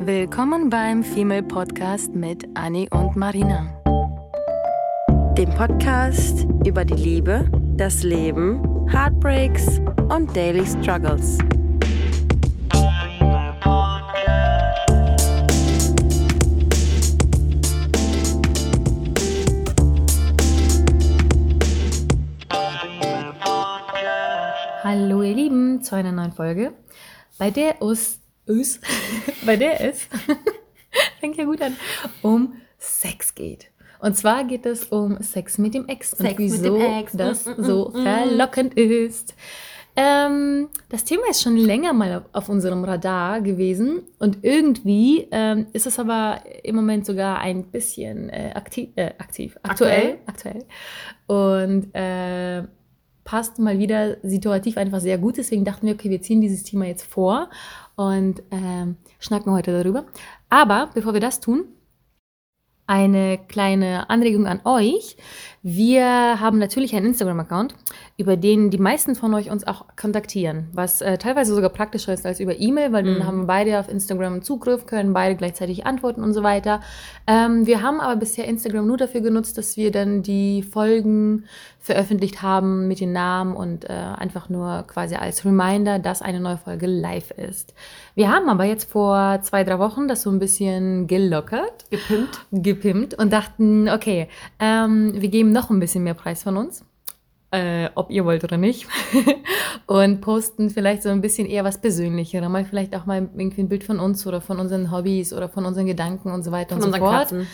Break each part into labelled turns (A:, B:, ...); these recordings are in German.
A: Willkommen beim Female Podcast mit Annie und Marina.
B: Dem Podcast über die Liebe, das Leben, Heartbreaks und Daily Struggles.
C: Hallo ihr Lieben zu einer neuen Folge, bei der es, es bei der es, fängt ja gut an, um Sex geht. Und zwar geht es um Sex mit dem Ex
B: Sex
C: und wieso
B: Ex.
C: das
B: Mm, mm,
C: so
B: mm,
C: verlockend ist. Ähm, das Thema ist schon länger mal auf, auf unserem Radar gewesen und irgendwie ähm, ist es aber im Moment sogar ein bisschen äh, aktiv, äh, aktiv, aktuell, aktuell. Und äh, passt mal wieder situativ einfach sehr gut. Deswegen dachten wir, okay, wir ziehen dieses Thema jetzt vor und ähm, schnacken heute darüber. Aber bevor wir das tun, eine kleine Anregung an euch. Wir haben natürlich einen Instagram-Account, über den die meisten von euch uns auch kontaktieren, was äh, teilweise sogar praktischer ist als über E-Mail, weil dann haben beide auf Instagram Zugriff, können beide gleichzeitig antworten und so weiter. Ähm, wir haben aber bisher Instagram nur dafür genutzt, dass wir dann die Folgen veröffentlicht haben mit den Namen und äh, einfach nur quasi als Reminder, dass eine neue Folge live ist. Wir haben aber jetzt vor zwei, drei Wochen das so ein bisschen gelockert
B: Gepimpt.
C: gepimpt und dachten, okay, ähm, wir geben noch ein bisschen mehr Preis von uns, äh, ob ihr wollt oder nicht, und posten vielleicht so ein bisschen eher was Persönlicheres, mal vielleicht auch mal irgendwie ein Bild von uns oder von unseren Hobbys oder von unseren Gedanken und so weiter
B: Von
C: und so fort.
B: Katzen.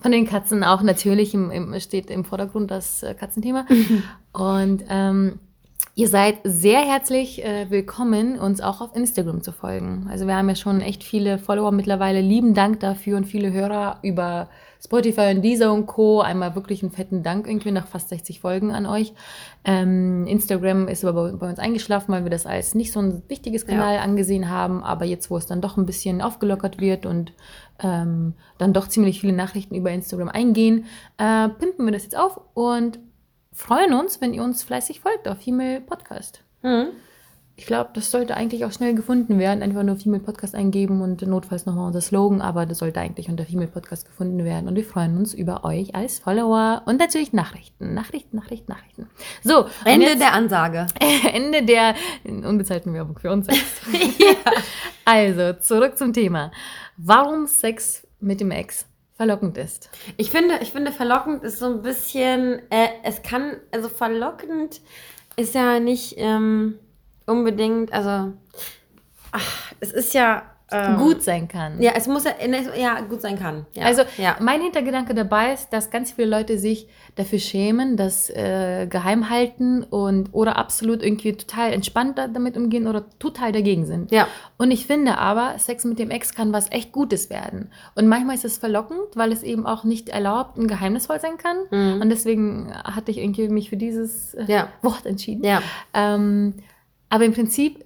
C: Von den Katzen auch natürlich im, im, steht im Vordergrund das äh, Katzenthema. und ähm, Ihr seid sehr herzlich äh, willkommen, uns auch auf Instagram zu folgen. Also wir haben ja schon echt viele Follower mittlerweile. Lieben Dank dafür und viele Hörer über Spotify und Deezer und Co. Einmal wirklich einen fetten Dank irgendwie nach fast 60 Folgen an euch. Ähm, Instagram ist aber bei, uns eingeschlafen, weil wir das als nicht so ein wichtiges Kanal angesehen haben. Aber jetzt, wo es dann doch ein bisschen aufgelockert wird und ähm, dann doch ziemlich viele Nachrichten über Instagram eingehen, äh, pimpen wir das jetzt auf und freuen uns, wenn ihr uns fleißig folgt auf Female Podcast.
B: Mhm.
C: Ich glaube, das sollte eigentlich auch schnell gefunden werden. Einfach nur Female Podcast eingeben und notfalls nochmal unser Slogan, aber das sollte eigentlich unter Female Podcast gefunden werden. Und wir freuen uns über euch als Follower und natürlich Nachrichten. Nachrichten, Nachrichten, Nachrichten. So,
B: Ende
C: jetzt-
B: der Ansage.
C: Ende der unbezahlten Werbung für uns selbst. Also, zurück zum Thema. Warum Sex mit dem Ex verlockend ist.
B: Ich finde, ich finde, verlockend ist so ein bisschen, äh, es kann, also verlockend ist ja nicht ähm, unbedingt, also, ach, es ist ja ähm,
C: Gut sein kann.
B: Ja, es muss ja, ja gut sein kann. Ja.
C: Also
B: ja.
C: mein Hintergedanke dabei ist, dass ganz viele Leute sich dafür schämen, das äh, geheim halten und oder absolut irgendwie total entspannt da- damit umgehen oder total dagegen sind.
B: Ja.
C: Und ich finde aber, Sex mit dem Ex kann was echt Gutes werden. Und manchmal ist es verlockend, weil es eben auch nicht erlaubt und geheimnisvoll sein kann.
B: Mhm.
C: Und deswegen hatte ich irgendwie mich für dieses äh,
B: Ja.
C: Wort entschieden.
B: Ja.
C: Ähm, aber im Prinzip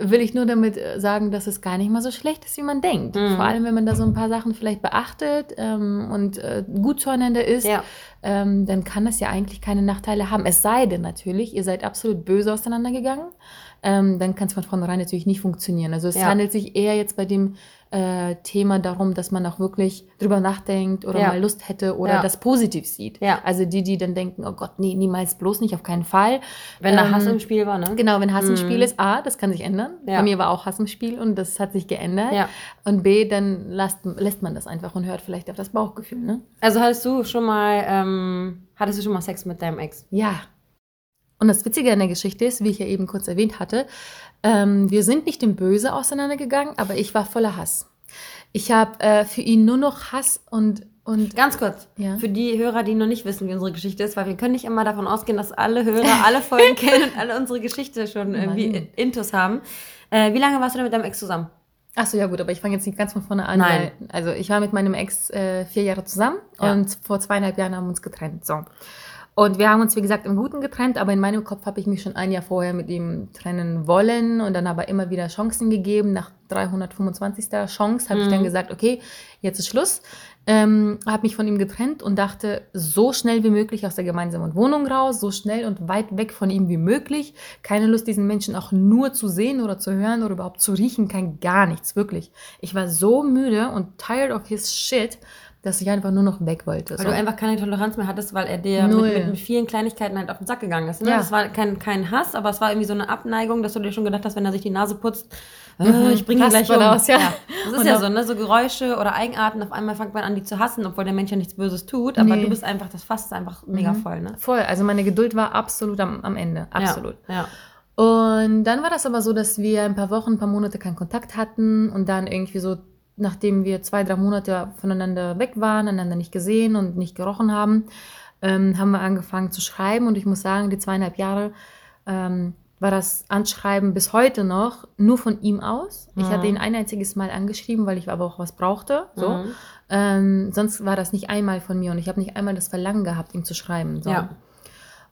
C: will ich nur damit äh, sagen, dass es gar nicht mal so schlecht ist, wie man denkt.
B: Mhm.
C: Vor allem, wenn man da so ein paar Sachen vielleicht beachtet ähm, und äh, gut zueinander ist,
B: Ja.
C: ähm, dann kann das ja eigentlich keine Nachteile haben. Es sei denn natürlich, ihr seid absolut böse auseinandergegangen. Ähm, dann kann es von vornherein natürlich nicht funktionieren. Also es
B: Ja.
C: handelt sich eher jetzt bei dem äh, Thema darum, dass man auch wirklich drüber nachdenkt oder
B: Ja.
C: mal Lust hätte oder
B: Ja.
C: das positiv sieht.
B: Ja.
C: Also die, die dann denken, oh Gott, nee, niemals bloß nicht, auf keinen Fall.
B: Wenn da
C: Ähm,
B: Hass im Spiel war, ne?
C: Genau, wenn Hass im
B: Mhm.
C: Spiel ist, A, das kann sich ändern. Bei mir war auch Hass im Spiel und das hat sich geändert. Und B, dann lasst, lässt man das einfach und hört vielleicht auf das Bauchgefühl. Ne?
B: Also hattest du schon mal, ähm, hattest du schon mal Sex mit deinem Ex?
C: Ja. Und das Witzige an der Geschichte ist, wie ich ja eben kurz erwähnt hatte, ähm, wir sind nicht im Böse auseinandergegangen, aber ich war voller Hass. Ich habe äh, für ihn nur noch Hass und, und
B: Ganz kurz,
C: Ja.
B: für die Hörer, die noch nicht wissen, wie unsere Geschichte ist, weil wir können nicht immer davon ausgehen, dass alle Hörer alle Folgen kennen und alle unsere Geschichte schon irgendwie
C: Mann.
B: Intus haben. Äh, wie lange warst du denn mit deinem Ex zusammen?
C: Ach so, ja gut, aber ich fange jetzt nicht ganz von vorne an.
B: Nein.
C: Weil, also ich war mit meinem Ex äh, vier Jahre zusammen
B: Ja.
C: und vor zweieinhalb Jahren haben wir uns getrennt. So. Und wir haben uns, wie gesagt, im Guten getrennt, aber in meinem Kopf habe ich mich schon ein Jahr vorher mit ihm trennen wollen und dann aber immer wieder Chancen gegeben, nach 325. Chance, habe ich
B: Mhm.
C: dann gesagt, okay, jetzt ist Schluss. Ähm, habe mich von ihm getrennt und dachte, so schnell wie möglich aus der gemeinsamen Wohnung raus, so schnell und weit weg von ihm wie möglich. Keine Lust, diesen Menschen auch nur zu sehen oder zu hören oder überhaupt zu riechen, kein gar nichts, wirklich. Ich war so müde und tired of his shit, dass ich einfach nur noch weg wollte.
B: Weil
C: so.
B: du einfach keine Toleranz mehr hattest, weil er dir mit, mit, mit vielen Kleinigkeiten halt auf den Sack gegangen ist. Ne?
C: Ja.
B: Das war kein, kein Hass, aber es war irgendwie so eine Abneigung, dass du dir schon gedacht hast, wenn er sich die Nase putzt, äh,
C: Mhm.
B: ich bringe ihn gleich um.
C: aus, ja.
B: Das ist
C: Und
B: ja so, ne? So Geräusche oder Eigenarten, auf einmal fängt man an, die zu hassen, obwohl der Mensch ja nichts Böses tut. Aber
C: Nee.
B: du bist einfach, das Fass ist einfach mega voll, ne?
C: Voll, also meine Geduld war absolut am, am Ende, absolut.
B: Ja. ja.
C: Und dann war das aber so, dass wir ein paar Wochen, ein paar Monate keinen Kontakt hatten und dann irgendwie so, nachdem wir zwei, drei Monate voneinander weg waren, einander nicht gesehen und nicht gerochen haben, ähm, haben wir angefangen zu schreiben und ich muss sagen, die zweieinhalb Jahre ähm, war das Anschreiben bis heute noch nur von ihm aus. Ich
B: Mhm.
C: hatte ihn ein einziges Mal angeschrieben, weil ich aber auch was brauchte. So.
B: Mhm.
C: Ähm, sonst war das nicht einmal von mir und ich habe nicht einmal das Verlangen gehabt, ihm zu schreiben. So.
B: Ja.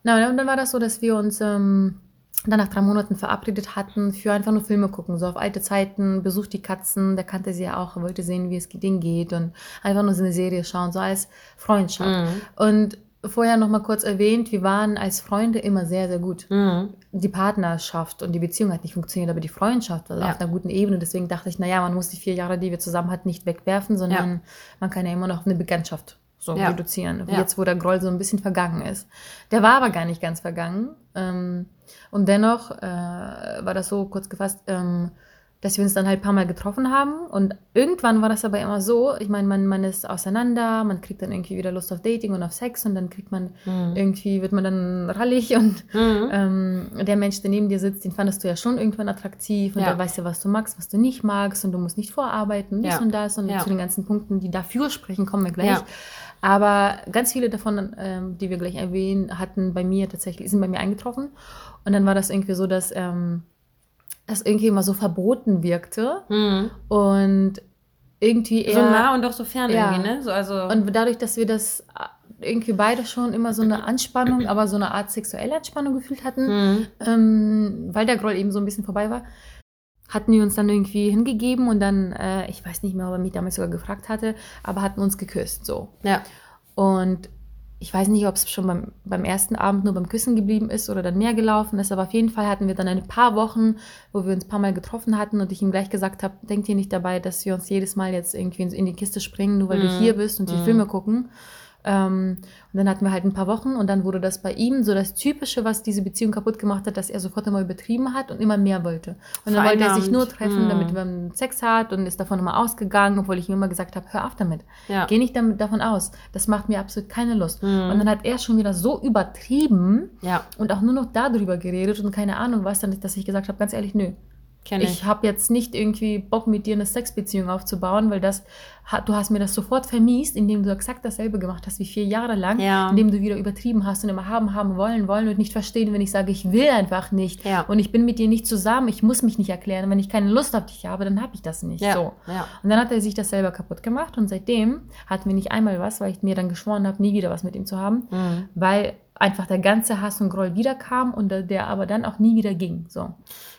C: Na, und dann war das so, dass wir uns ähm, dann nach drei Monaten verabredet hatten für einfach nur Filme gucken, so auf alte Zeiten, besucht die Katzen, der kannte sie ja auch, wollte sehen, wie es denen geht und einfach nur so eine Serie schauen, so als Freundschaft.
B: Mhm.
C: Und vorher noch mal kurz erwähnt, wir waren als Freunde immer sehr, sehr gut.
B: Mhm.
C: Die Partnerschaft und die Beziehung hat nicht funktioniert, aber die Freundschaft war
B: Ja.
C: auf einer guten Ebene. Deswegen dachte ich, naja, man muss die vier Jahre, die wir zusammen hatten, nicht wegwerfen, sondern man kann ja immer noch eine Bekanntschaft so
B: Ja.
C: reduzieren.
B: Ja.
C: Jetzt, wo der Groll so ein bisschen vergangen ist. Der war aber gar nicht ganz vergangen. Ähm, und dennoch äh, war das so kurz gefasst, ähm, dass wir uns dann halt ein paar Mal getroffen haben. Und irgendwann war das aber immer so, ich meine, man, man ist auseinander, man kriegt dann irgendwie wieder Lust auf Dating und auf Sex und dann kriegt man irgendwie, wird man dann rallig und
B: Mhm.
C: ähm, der Mensch, der neben dir sitzt, den fandest du ja schon irgendwann attraktiv und
B: Ja.
C: der weiß ja, was du magst, was du nicht magst und du musst nicht vorarbeiten, dies
B: Ja.
C: und das und
B: Ja.
C: zu den ganzen Punkten, die dafür sprechen, kommen wir gleich. Aber ganz viele davon, ähm, die wir gleich erwähnen, hatten bei mir tatsächlich, sind bei mir eingetroffen und dann war das irgendwie so, dass ähm, das irgendwie immer so verboten wirkte
B: Mhm.
C: und irgendwie eher...
B: So nah und doch so fern
C: Ja.
B: irgendwie, ne? So, also,
C: Und dadurch, dass wir das äh, irgendwie beide schon immer so eine Anspannung, aber so eine Art sexuelle Anspannung gefühlt hatten,
B: Mhm.
C: ähm, weil der Groll eben so ein bisschen vorbei war, hatten wir uns dann irgendwie hingegeben und dann, äh, ich weiß nicht mehr, ob er mich damals sogar gefragt hatte, aber hatten uns geküsst, so.
B: ja.
C: Und ich weiß nicht, ob es schon beim, beim ersten Abend nur beim Küssen geblieben ist oder dann mehr gelaufen ist, aber auf jeden Fall hatten wir dann ein paar Wochen, wo wir uns ein paar Mal getroffen hatten und ich ihm gleich gesagt habe, denkt ihr nicht dabei, dass wir uns jedes Mal jetzt irgendwie in- die Kiste springen, nur weil du
B: Mhm.
C: hier bist und die
B: Mhm.
C: Filme gucken. Ähm, und dann hatten wir halt ein paar Wochen und dann wurde das bei ihm so das Typische, was diese Beziehung kaputt gemacht hat, dass er sofort immer übertrieben hat und immer mehr wollte. Und dann wollte er sich nur treffen,
B: Mhm.
C: damit man Sex hat und ist davon immer ausgegangen, obwohl ich ihm immer gesagt habe, hör auf damit.
B: Ja.
C: Geh nicht damit, davon aus. Das macht mir absolut keine Lust.
B: Mhm.
C: Und dann hat er schon wieder so übertrieben
B: Ja,
C: und auch nur noch darüber geredet und keine Ahnung was, dann, dass ich gesagt habe, ganz ehrlich, nö.
B: Kenne ich.
C: Ich habe jetzt nicht irgendwie Bock mit dir eine Sexbeziehung aufzubauen, weil das du hast mir das sofort vermiest, indem du exakt dasselbe gemacht hast wie vier Jahre lang,
B: Ja.
C: indem du wieder übertrieben hast und immer haben, haben, wollen, wollen und nicht verstehen, wenn ich sage, ich will einfach nicht
B: Ja.
C: und ich bin mit dir nicht zusammen, ich muss mich nicht erklären. Wenn ich keine Lust auf dich habe, dann habe ich das nicht.
B: ja.
C: So.
B: ja.
C: Und dann hat er sich das selber kaputt gemacht und seitdem hatten wir nicht einmal was, weil ich mir dann geschworen habe, nie wieder was mit ihm zu haben,
B: Mhm.
C: weil einfach der ganze Hass und Groll wiederkam und der- der aber dann auch nie wieder ging. So.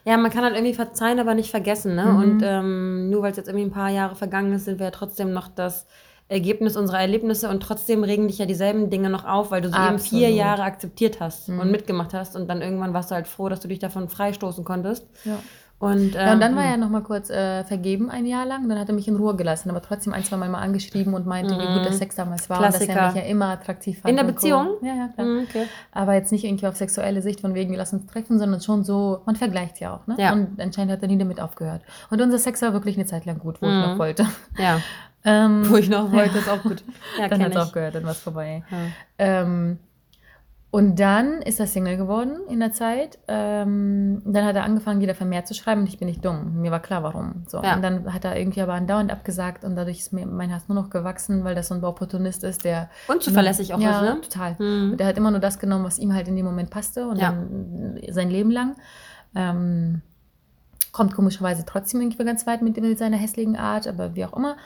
B: Ja, man kann halt irgendwie verzeihen, aber nicht vergessen. Ne?
C: Mhm.
B: Und ähm, nur weil es jetzt irgendwie ein paar Jahre vergangen ist, sind wir ja trotzdem noch das Ergebnis unserer Erlebnisse und trotzdem regen dich ja dieselben Dinge noch auf, weil du sie eben vier. Jahre akzeptiert hast
C: Mhm.
B: und mitgemacht hast und dann irgendwann warst du halt froh, dass du dich davon freistoßen konntest.
C: Ja.
B: Und,
C: Ja, und dann
B: ähm,
C: war er noch mal kurz äh, vergeben ein Jahr lang. Dann hat er mich in Ruhe gelassen, aber trotzdem ein, zwei Mal mal angeschrieben und meinte, wie gut der Sex damals war und dass
B: Mhm. Klassiker.
C: er mich ja immer attraktiv fand.
B: In der Beziehung?
C: Ja, ja, klar.
B: Mhm, okay.
C: Aber jetzt nicht irgendwie auf sexuelle Sicht von wegen, wir lassen uns treffen, sondern schon so, man vergleicht ja auch. Ne?
B: Ja.
C: Und anscheinend hat er nie damit aufgehört. Und unser Sex war wirklich eine Zeit lang gut, wo ich
B: Mhm.
C: noch wollte.
B: Ja,
C: Ähm,
B: wo ich noch wollte, ist auch gut. Ja,
C: dann hat es
B: ich.
C: aufgehört, dann war es vorbei.
B: Ja.
C: Ähm, und dann ist er Single geworden in der Zeit. Ähm, dann hat er angefangen, wieder vermehrt zu schreiben und ich bin nicht dumm. Mir war klar, warum. So.
B: Ja.
C: Und dann hat er irgendwie aber andauernd abgesagt und dadurch ist mir mein Hass nur noch gewachsen, weil das so ein Opportunist ist, der.
B: Unzuverlässig auch
C: ja,
B: ist, ne?
C: total. Und der hat immer nur das genommen, was ihm halt in dem Moment passte und
B: Ja.
C: dann sein Leben lang. Ähm, kommt komischerweise trotzdem irgendwie ganz weit mit, mit seiner hässlichen Art, aber wie auch immer.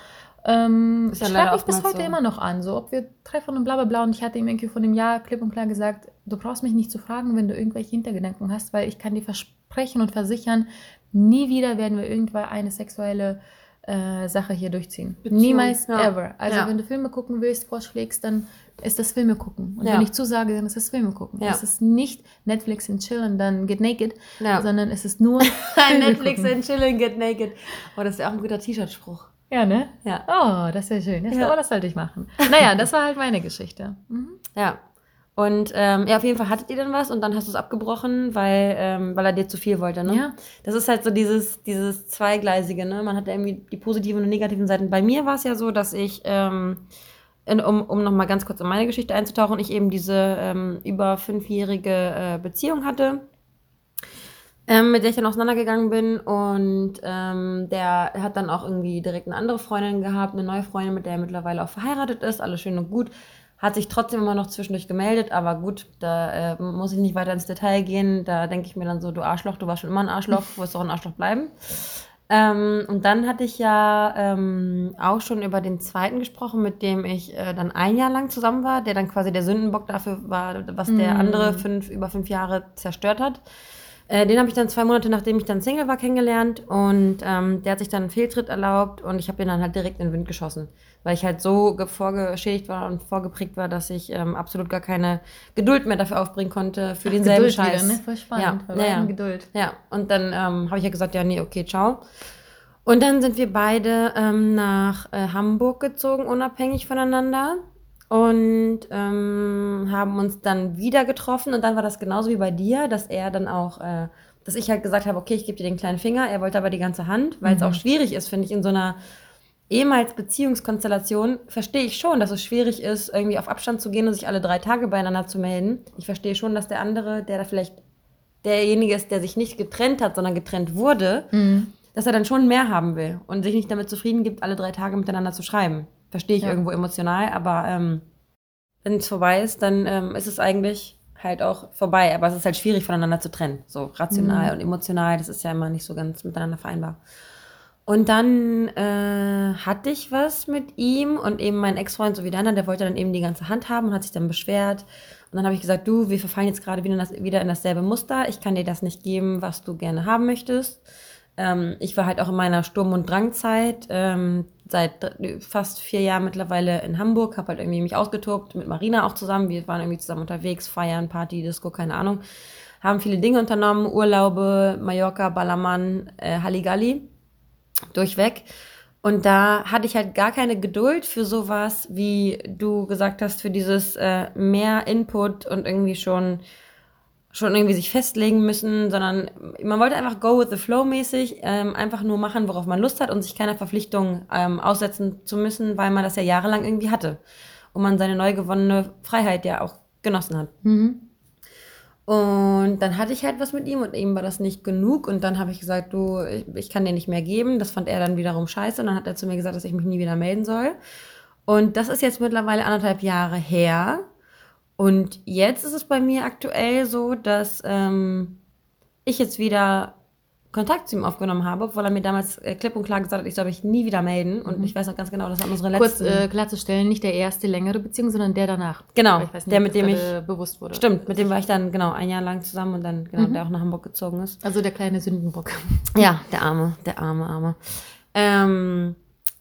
C: Ähm,
B: Ist ja
C: mich bis heute
B: so.
C: immer noch an, so ob wir treffen und bla bla bla. Und ich hatte ihm irgendwie vor dem Jahr klipp und klar gesagt, du brauchst mich nicht zu fragen, wenn du irgendwelche Hintergedanken hast, weil ich kann dir versprechen und versichern, nie wieder werden wir irgendwann eine sexuelle äh, Sache hier durchziehen.
B: Beziehung,
C: Niemals,
B: ja.
C: ever. Also
B: Ja.
C: wenn du Filme gucken willst, vorschlägst, dann ist das Filme gucken. Und
B: Ja.
C: wenn ich zusage, dann ist das Filme gucken. Es ist nicht Netflix and chill und dann get naked, sondern es ist nur
B: Netflix
C: gucken.
B: and chilling, get naked. Oh, das ist ja auch ein guter T-Shirt-Spruch.
C: Ja, ne?
B: Ja.
C: Oh, das wäre schön. Das,
B: Ja.
C: Oh, das sollte ich machen. Naja, das war halt meine Geschichte. Mhm.
B: Ja. Und ähm, ja, auf jeden Fall hattet ihr dann was und dann hast du es abgebrochen, weil, ähm, weil er dir zu viel wollte, ne?
C: Ja.
B: Das ist halt so dieses, dieses Zweigleisige, ne? Man hat ja irgendwie die positiven und negativen Seiten. Bei mir war es ja so, dass ich, ähm, in, um, um nochmal ganz kurz in meine Geschichte einzutauchen, ich eben diese ähm, über fünfjährige äh, Beziehung hatte, ähm, mit der ich dann auseinandergegangen bin. Und ähm, der hat dann auch irgendwie direkt eine andere Freundin gehabt, eine neue Freundin, mit der er mittlerweile auch verheiratet ist. Alles schön und gut. Hat sich trotzdem immer noch zwischendurch gemeldet, aber gut, da äh, muss ich nicht weiter ins Detail gehen. Da denke ich mir dann so, du Arschloch, du warst schon immer ein Arschloch, du wirst auch ein Arschloch bleiben. Ähm, und dann hatte ich ja ähm, auch schon über den zweiten gesprochen, mit dem ich äh, dann ein Jahr lang zusammen war, der dann quasi der Sündenbock dafür war, was der andere fünf, über fünf Jahre zerstört hat. Äh, den habe ich dann zwei Monate, nachdem ich dann Single war, kennengelernt und ähm, der hat sich dann einen Fehltritt erlaubt und ich habe ihn dann halt direkt in den Wind geschossen, weil ich halt so ge- vorgeschädigt war und vorgeprägt war, dass ich ähm, absolut gar keine Geduld mehr dafür aufbringen konnte für denselben
C: Geduld
B: Scheiß.
C: Wieder, ne? Voll spannend.
B: Ja, ja,
C: Geduld.
B: Ja, und dann ähm, habe ich ja gesagt, ja, nee, okay, ciao. Und dann sind wir beide ähm, nach äh, Hamburg gezogen, unabhängig voneinander. Und ähm, haben uns dann wieder getroffen. Und dann war das genauso wie bei dir, dass er dann auch, äh, dass ich halt gesagt habe, okay, ich gebe dir den kleinen Finger. Er wollte aber die ganze Hand, weil es auch schwierig ist, finde ich, in so einer ehemals Beziehungskonstellation verstehe ich schon, dass es schwierig ist, irgendwie auf Abstand zu gehen und sich alle drei Tage beieinander zu melden. Ich verstehe schon, dass der andere, der da vielleicht derjenige ist, der sich nicht getrennt hat, sondern getrennt wurde, dass er dann schon mehr haben will und sich nicht damit zufrieden gibt, alle drei Tage miteinander zu schreiben. Verstehe ich
C: Ja.
B: irgendwo emotional, aber ähm, wenn es vorbei ist, dann ähm, ist es eigentlich halt auch vorbei. Aber es ist halt schwierig voneinander zu trennen. So rational und emotional, das ist ja immer nicht so ganz miteinander vereinbar. Und dann äh, hatte ich was mit ihm und eben mein Ex-Freund so wie der andere, der wollte dann eben die ganze Hand haben und hat sich dann beschwert. Und dann habe ich gesagt, du, wir verfallen jetzt gerade wieder wieder in dasselbe Muster. Ich kann dir das nicht geben, was du gerne haben möchtest. Ähm, ich war halt auch in meiner Sturm- und Drangzeit ähm, seit dr- fast vier Jahren mittlerweile in Hamburg, habe halt irgendwie mich ausgetobt, mit Marina auch zusammen. Wir waren irgendwie zusammen unterwegs, feiern, Party, Disco, keine Ahnung. Haben viele Dinge unternommen, Urlaube, Mallorca, Ballermann, äh, Halligalli durchweg. Und da hatte ich halt gar keine Geduld für sowas, wie du gesagt hast, für dieses äh, mehr Input und irgendwie schon, schon irgendwie sich festlegen müssen, sondern man wollte einfach go with the flow mäßig, ähm, einfach nur machen, worauf man Lust hat und sich keiner Verpflichtung ähm, aussetzen zu müssen, weil man das ja jahrelang irgendwie hatte. Und man seine neu gewonnene Freiheit ja auch genossen hat.
C: Mhm.
B: Und dann hatte ich halt was mit ihm und ihm war das nicht genug. Und dann habe ich gesagt, du, ich, ich kann dir nicht mehr geben. Das fand er dann wiederum scheiße. Und dann hat er zu mir gesagt, dass ich mich nie wieder melden soll. Und das ist jetzt mittlerweile anderthalb Jahre her. Und jetzt ist es bei mir aktuell so, dass ähm, ich jetzt wieder Kontakt zu ihm aufgenommen habe, obwohl er mir damals äh, klipp und klar gesagt hat, ich soll mich nie wieder melden. Und ich weiß noch ganz genau, das war unsere
C: Kurz
B: letzten...
C: äh, klarzustellen, nicht der erste längere Beziehung, sondern der danach.
B: Genau,
C: ich nicht,
B: der, mit dem
C: gerade bewusst wurde.
B: Stimmt, mit dem war ich dann genau ein Jahr lang zusammen und dann, genau, der auch nach Hamburg gezogen ist.
C: Also der kleine Sündenbock.
B: Ja, der Arme, der arme, arme. Ähm,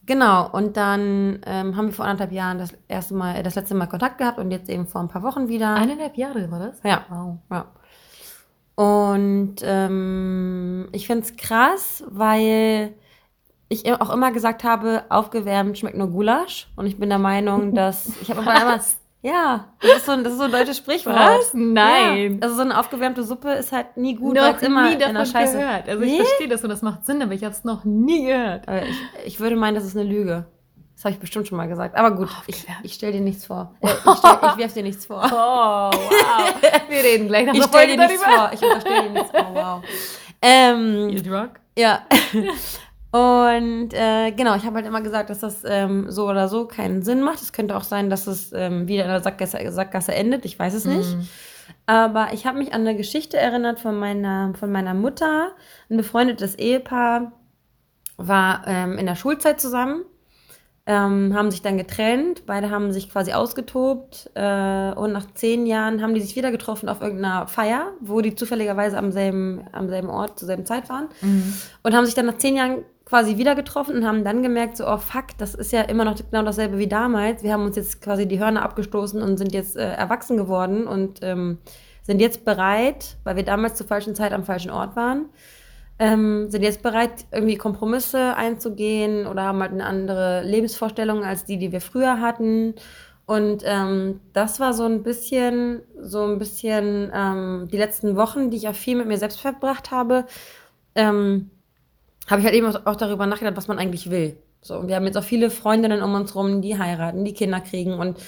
B: genau, und dann ähm, haben wir vor anderthalb Jahren das erste Mal, äh, das letzte Mal Kontakt gehabt und jetzt eben vor ein paar Wochen wieder.
C: Eineinhalb Jahre war das?
B: Ja.
C: Wow.
B: Ja. Und ähm, ich finde es krass, weil ich auch immer gesagt habe, aufgewärmt schmeckt nur Gulasch. Und ich bin der Meinung, dass ich habe aber immer. Ja, das ist, so ein, das ist so ein deutsches Sprichwort.
C: Was? Nein.
B: Ja, also so eine aufgewärmte Suppe ist halt nie gut,
C: Noch
B: weil es immer
C: nie
B: in
C: davon
B: der Scheiße.
C: gehört. Also ich
B: Nee?
C: verstehe das und das macht Sinn, aber ich habe es noch nie gehört.
B: Aber ich, ich würde meinen, das ist eine Lüge. Das habe ich bestimmt schon mal gesagt. Aber gut, ich,
C: Aufgewärmt.
B: ich stelle dir nichts vor. Äh, ich stell, ich werf dir nichts vor.
C: Oh, wow. Wir reden gleich nach
B: Ich stelle dir nichts vor. Ich unterstelle dir nichts vor. Wow. Ähm,
C: You drunk?
B: Ja. Und äh, genau, ich habe halt immer gesagt, dass das ähm, so oder so keinen Sinn macht. Es könnte auch sein, dass es ähm, wieder in der Sackgasse, Sackgasse endet. Ich weiß es nicht. Aber ich habe mich an eine Geschichte erinnert von meiner, von meiner Mutter. Ein befreundetes Ehepaar war ähm, in der Schulzeit zusammen. Ähm, haben sich dann getrennt, beide haben sich quasi ausgetobt. Äh, und nach zehn Jahren haben die sich wieder getroffen auf irgendeiner Feier, wo die zufälligerweise am selben, am selben Ort zur selben Zeit waren. Und haben sich dann nach zehn Jahren quasi wieder getroffen und haben dann gemerkt, so, oh fuck, das ist ja immer noch genau dasselbe wie damals. Wir haben uns jetzt quasi die Hörner abgestoßen und sind jetzt äh, erwachsen geworden und ähm, sind jetzt bereit, weil wir damals zur falschen Zeit am falschen Ort waren, ähm, sind jetzt bereit, irgendwie Kompromisse einzugehen oder haben halt eine andere Lebensvorstellung als die, die wir früher hatten. Und ähm, das war so ein bisschen, so ein bisschen ähm, die letzten Wochen, die ich auch viel mit mir selbst verbracht habe, ähm, habe ich halt eben auch darüber nachgedacht, was man eigentlich will. So, wir haben jetzt auch viele Freundinnen um uns rum, die heiraten, die Kinder kriegen. Und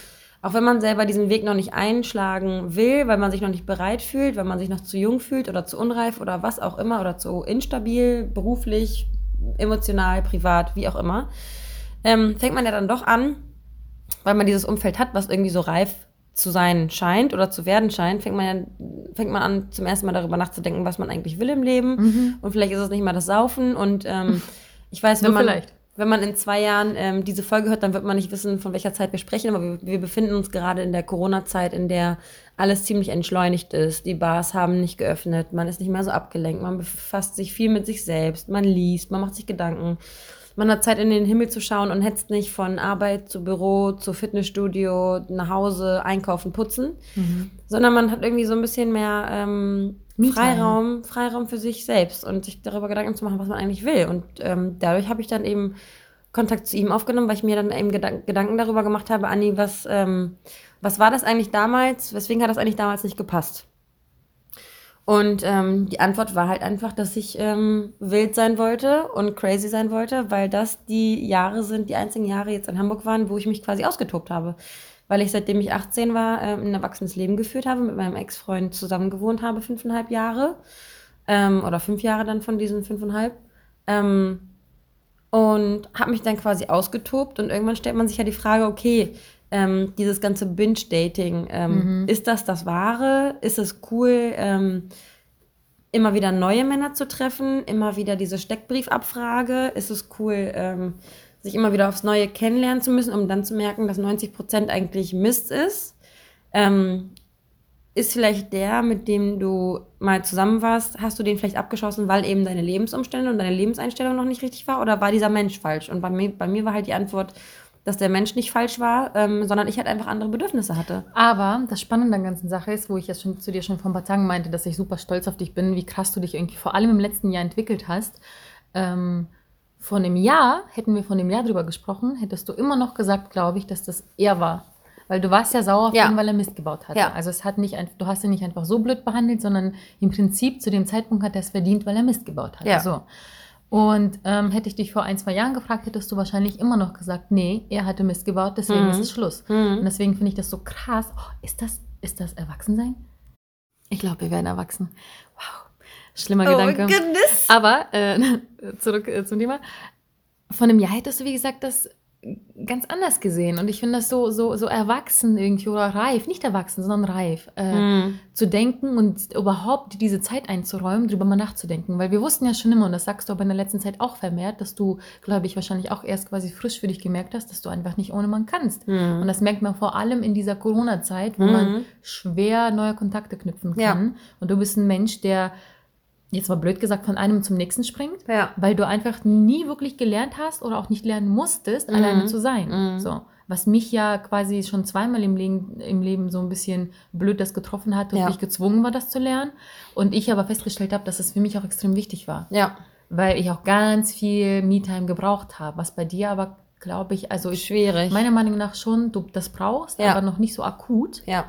B: auch wenn man selber diesen Weg noch nicht einschlagen will, weil man sich noch nicht bereit fühlt, weil man sich noch zu jung fühlt oder zu unreif oder was auch immer oder zu instabil, beruflich, emotional, privat, wie auch immer, ähm, fängt man ja dann doch an, weil man dieses Umfeld hat, was irgendwie so reif zu sein scheint oder zu werden scheint, fängt man ja, fängt man an, zum ersten Mal darüber nachzudenken, was man eigentlich will im Leben. Und vielleicht ist es nicht mal das Saufen. Und ähm, ich weiß, wenn
C: Nur
B: man,
C: vielleicht.
B: Wenn man in zwei Jahren ähm, diese Folge hört, dann wird man nicht wissen, von welcher Zeit wir sprechen. Aber wir, wir befinden uns gerade in der Corona-Zeit, in der alles ziemlich entschleunigt ist. Die Bars haben nicht geöffnet, man ist nicht mehr so abgelenkt, man befasst sich viel mit sich selbst, man liest, man macht sich Gedanken. Man hat Zeit, in den Himmel zu schauen und hetzt nicht von Arbeit zu Büro, zu Fitnessstudio, nach Hause, einkaufen, putzen, sondern man hat irgendwie so ein bisschen mehr ähm. Freiraum, Freiraum für sich selbst und sich darüber Gedanken zu machen, was man eigentlich will. Und ähm, dadurch habe ich dann eben Kontakt zu ihm aufgenommen, weil ich mir dann eben Gedank Gedanken darüber gemacht habe, Anni, was, ähm, was war das eigentlich damals? Weswegen hat das eigentlich damals nicht gepasst? Und ähm, die Antwort war halt einfach, dass ich ähm, wild sein wollte und crazy sein wollte, weil das die Jahre sind, die einzigen Jahre jetzt in Hamburg waren, wo ich mich quasi ausgetobt habe. Weil ich seitdem ich 18 war, ähm, ein erwachsenes Leben geführt habe, mit meinem Ex-Freund zusammen gewohnt habe, fünfeinhalb Jahre. Ähm, oder fünf Jahre dann von diesen fünfeinhalb. Ähm, und habe mich dann quasi ausgetobt und irgendwann stellt man sich ja die Frage, okay, ähm, dieses ganze Binge-Dating, ähm, ist das das Wahre? Ist es cool, ähm, immer wieder neue Männer zu treffen, immer wieder diese Steckbriefabfrage? Ist es cool, ähm, sich immer wieder aufs Neue kennenlernen zu müssen, um dann zu merken, dass 90 Prozent eigentlich Mist ist? Ähm, ist vielleicht der, mit dem du mal zusammen warst, hast du den vielleicht abgeschossen, weil eben deine Lebensumstände und deine Lebenseinstellung noch nicht richtig war? Oder war dieser Mensch falsch? Und bei mir, bei mir war halt die Antwort, dass der Mensch nicht falsch war, ähm, sondern ich halt einfach andere Bedürfnisse hatte.
C: Aber das Spannende an der ganzen Sache ist, wo ich jetzt schon zu dir schon vor ein paar Tagen meinte, dass ich super stolz auf dich bin, wie krass du dich irgendwie vor allem im letzten Jahr entwickelt hast. Ähm, vor einem Jahr, hätten wir vor einem Jahr drüber gesprochen, hättest du immer noch gesagt, glaube ich, dass das er war. Weil du warst ja sauer auf
B: Ja.
C: ihn, weil er Mist gebaut hatte.
B: Ja.
C: Also es hat nicht, du hast ihn nicht einfach so blöd behandelt, sondern im Prinzip zu dem Zeitpunkt hat er es verdient, weil er Mist gebaut hat.
B: Ja.
C: So. Und ähm, hätte ich dich vor ein, zwei Jahren gefragt, hättest du wahrscheinlich immer noch gesagt, nee, er hatte Mist gebaut, deswegen
B: Mhm.
C: ist es Schluss. Und deswegen finde ich das so krass. Oh, ist das, ist das Erwachsensein? Ich glaube, wir werden erwachsen. Schlimmer Gedanke.
B: goodness.
C: Aber äh, zurück äh, zum Thema. Von einem Jahr hättest du, wie gesagt, das ganz anders gesehen. Und ich finde das so, so, so erwachsen irgendwie oder reif, nicht erwachsen, sondern reif, äh,
B: Mhm.
C: zu denken und überhaupt diese Zeit einzuräumen, drüber mal nachzudenken. Weil wir wussten ja schon immer, und das sagst du aber in der letzten Zeit auch vermehrt, dass du, glaube ich, wahrscheinlich auch erst quasi frisch für dich gemerkt hast, dass du einfach nicht ohne Mann kannst.
B: Mhm.
C: Und das merkt man vor allem in dieser Corona-Zeit, wo man schwer neue Kontakte knüpfen
B: Ja.
C: kann. Und du bist ein Mensch, der jetzt mal blöd gesagt von einem zum nächsten springt,
B: Ja.
C: weil du einfach nie wirklich gelernt hast oder auch nicht lernen musstest,
B: Mhm.
C: alleine zu sein. So. Was mich ja quasi schon zweimal im Leben, im Leben so ein bisschen blöd das getroffen hat und
B: Ja.
C: ich gezwungen war, das zu lernen. Und ich aber festgestellt habe, dass es für mich auch extrem wichtig war
B: Ja.
C: weil ich auch ganz viel Me-Time gebraucht habe, was bei dir aber, glaube ich, also ich,
B: Schwierig.
C: meiner Meinung nach schon, du das brauchst,
B: Ja.
C: aber noch nicht so akut.
B: Ja.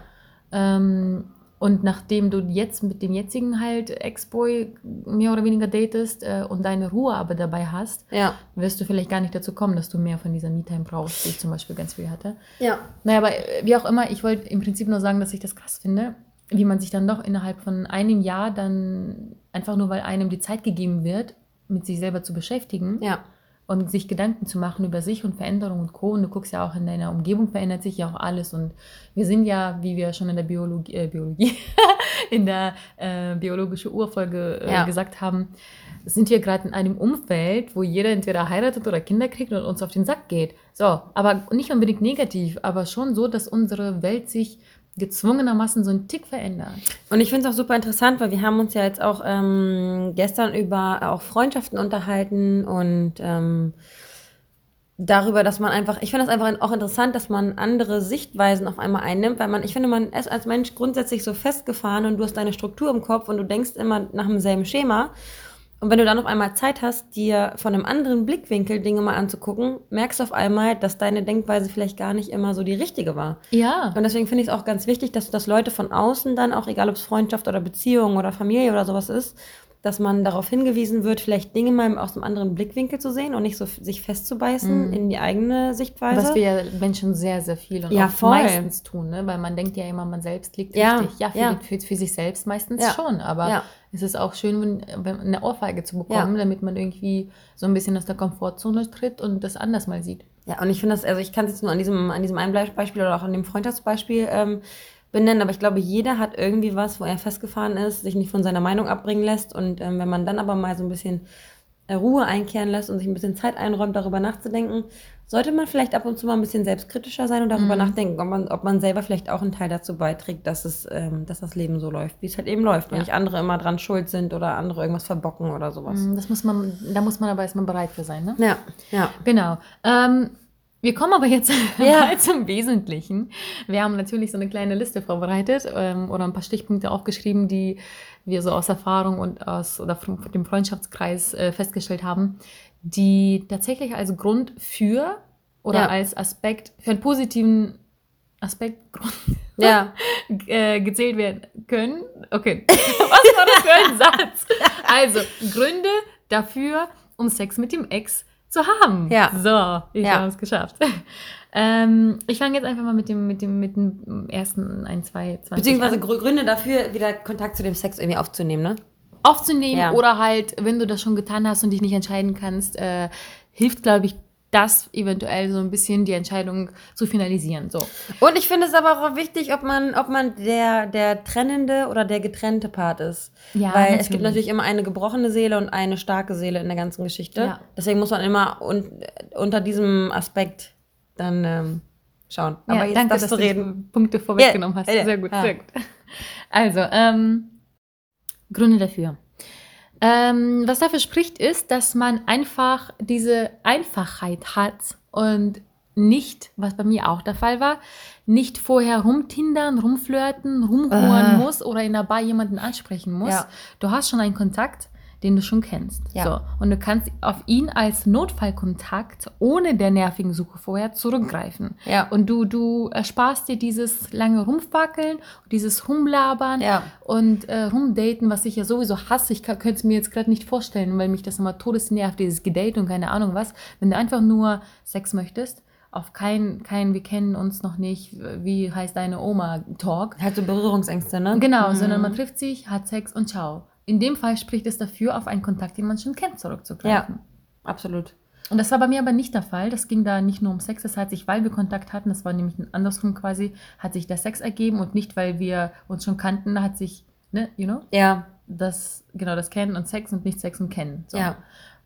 C: Ähm, und nachdem du jetzt mit dem jetzigen halt Ex-Boy mehr oder weniger datest äh, und deine Ruhe aber dabei hast,
B: Ja.
C: wirst du vielleicht gar nicht dazu kommen, dass du mehr von dieser Me-Time brauchst, die ich zum Beispiel ganz viel hatte.
B: Ja.
C: Naja, aber äh, wie auch immer, ich wollte im Prinzip nur sagen, dass ich das krass finde, wie man sich dann doch innerhalb von einem Jahr dann einfach nur, weil einem die Zeit gegeben wird, mit sich selber zu beschäftigen,
B: Ja.
C: Und sich Gedanken zu machen über sich und Veränderung und Co. Und du guckst ja auch in deiner Umgebung verändert sich ja auch alles. Und wir sind ja, wie wir schon in der Biologie, äh, Biologie in der äh, biologischen Urfolge äh,
B: Ja.
C: gesagt haben, sind wir gerade in einem Umfeld, wo jeder entweder heiratet oder Kinder kriegt und uns auf den Sack geht. So, aber nicht unbedingt negativ, aber schon so, dass unsere Welt sich gezwungenermaßen so einen Tick verändert.
B: Und ich finde es auch super interessant, weil wir haben uns ja jetzt auch ähm, gestern über auch Freundschaften unterhalten und ähm, darüber, dass man einfach, ich finde das einfach auch interessant, dass man andere Sichtweisen auf einmal einnimmt, weil man, ich finde, man ist als Mensch grundsätzlich so festgefahren und du hast deine Struktur im Kopf und du denkst immer nach demselben Schema. Und wenn du dann auf einmal Zeit hast, dir von einem anderen Blickwinkel Dinge mal anzugucken, merkst du auf einmal, dass deine Denkweise vielleicht gar nicht immer so die richtige war.
C: Ja.
B: Und deswegen finde ich es auch ganz wichtig, dass, dass Leute von außen dann, auch egal ob es Freundschaft oder Beziehung oder Familie oder sowas ist, dass man darauf hingewiesen wird, vielleicht Dinge mal aus einem anderen Blickwinkel zu sehen und nicht so sich festzubeißen in die eigene Sichtweise.
C: Was wir ja Menschen sehr, sehr viel und
B: Ja,
C: meistens tun, ne? weil man denkt ja immer, man selbst liegt
B: Ja,
C: richtig. Ja, für,
B: ja.
C: Für, für sich selbst meistens schon, aber
B: ja.
C: Es ist auch schön, wenn, eine Ohrfeige zu bekommen, damit man irgendwie so ein bisschen aus der Komfortzone tritt und das anders mal sieht.
B: Ja, und ich finde das, also ich kann es jetzt nur an diesem, an diesem einen Beispiel oder auch an dem Freundschaftsbeispiel ähm, benennen, aber ich glaube, jeder hat irgendwie was, wo er festgefahren ist, sich nicht von seiner Meinung abbringen lässt. Und ähm, wenn man dann aber mal so ein bisschen äh, Ruhe einkehren lässt und sich ein bisschen Zeit einräumt, darüber nachzudenken, sollte man vielleicht ab und zu mal ein bisschen selbstkritischer sein und darüber nachdenken, ob man, ob man selber vielleicht auch einen Teil dazu beiträgt, dass es, ähm, dass das Leben so läuft, wie es halt eben läuft. Und
C: Ja.
B: nicht andere immer dran schuld sind oder andere irgendwas verbocken oder sowas.
C: Das muss man, da muss man aber erstmal bereit für sein, ne?
B: Ja, ja.
C: Genau. Ähm, wir kommen aber jetzt
B: Ja.
C: mal zum Wesentlichen. Wir haben natürlich so eine kleine Liste vorbereitet ähm, oder ein paar Stichpunkte aufgeschrieben, die wir so aus Erfahrung und aus oder dem Freundschaftskreis äh, festgestellt haben, die tatsächlich als Grund für oder
B: Ja.
C: als Aspekt für einen positiven Aspekt Grund,
B: Ja.
C: äh, gezählt werden können. Okay, was war das für ein Satz? Also Gründe dafür, um Sex mit dem Ex zu haben.
B: Ja.
C: So, ich
B: Ja.
C: habe es geschafft. ähm, ich fange jetzt einfach mal mit dem, mit dem, mit dem ersten ein, zwei, 20
B: Beziehungsweise
C: an.
B: Grü- Gründe dafür, wieder Kontakt zu dem Sex irgendwie aufzunehmen, ne?
C: aufzunehmen
B: Ja.
C: oder halt, wenn du das schon getan hast und dich nicht entscheiden kannst, äh, hilft, glaube ich, das eventuell so ein bisschen die Entscheidung zu finalisieren. So.
B: Und ich finde es aber auch wichtig, ob man, ob man der, der trennende oder der getrennte Part ist.
C: Ja,
B: Weil es
C: natürlich.
B: gibt natürlich immer eine gebrochene Seele und eine starke Seele in der ganzen Geschichte.
C: Ja.
B: Deswegen muss man immer un, unter diesem Aspekt dann ähm, schauen. Aber
C: ja,
B: jetzt
C: danke, dass
B: du
C: du
B: reden.
C: die Punkte vorweggenommen hast.
B: Ja, ja,
C: sehr gut, sehr gut. Also, ähm, Gründe dafür. Ähm, was dafür spricht, ist, dass man einfach diese Einfachheit hat und nicht, was bei mir auch der Fall war, nicht vorher rumtindern, rumflirten, rumhuren
B: Ah.
C: muss oder in der Bar jemanden ansprechen muss.
B: Ja.
C: Du hast schon einen Kontakt, den du schon kennst.
B: Ja.
C: So. Und du kannst auf ihn als Notfallkontakt ohne der nervigen Suche vorher zurückgreifen.
B: Ja.
C: Und du, du ersparst dir dieses lange Rumfackeln, dieses Rumlabern
B: Ja.
C: und äh, Rumdaten, was ich ja sowieso hasse. Ich könnte es mir jetzt gerade nicht vorstellen, weil mich das immer todesnervt, dieses Gedate und keine Ahnung was. Wenn du einfach nur Sex möchtest, auf kein, kein, wir kennen uns noch nicht, wie heißt deine Oma, Talk.
B: Halt so Berührungsängste, ne?
C: Genau,
B: Mhm.
C: sondern man trifft sich, hat Sex und ciao. In dem Fall spricht es dafür, auf einen Kontakt, den man schon kennt, zurückzugreifen.
B: Absolut.
C: Und das war bei mir aber nicht der Fall. Das ging da nicht nur um Sex. Das hat sich, weil wir Kontakt hatten, das war nämlich ein andersrum quasi, hat sich der Sex ergeben und nicht, weil wir uns schon kannten, hat sich, ne, you know,
B: Ja.
C: das, genau, das Kennen und Sex und nicht Sex und Kennen. So.
B: Ja.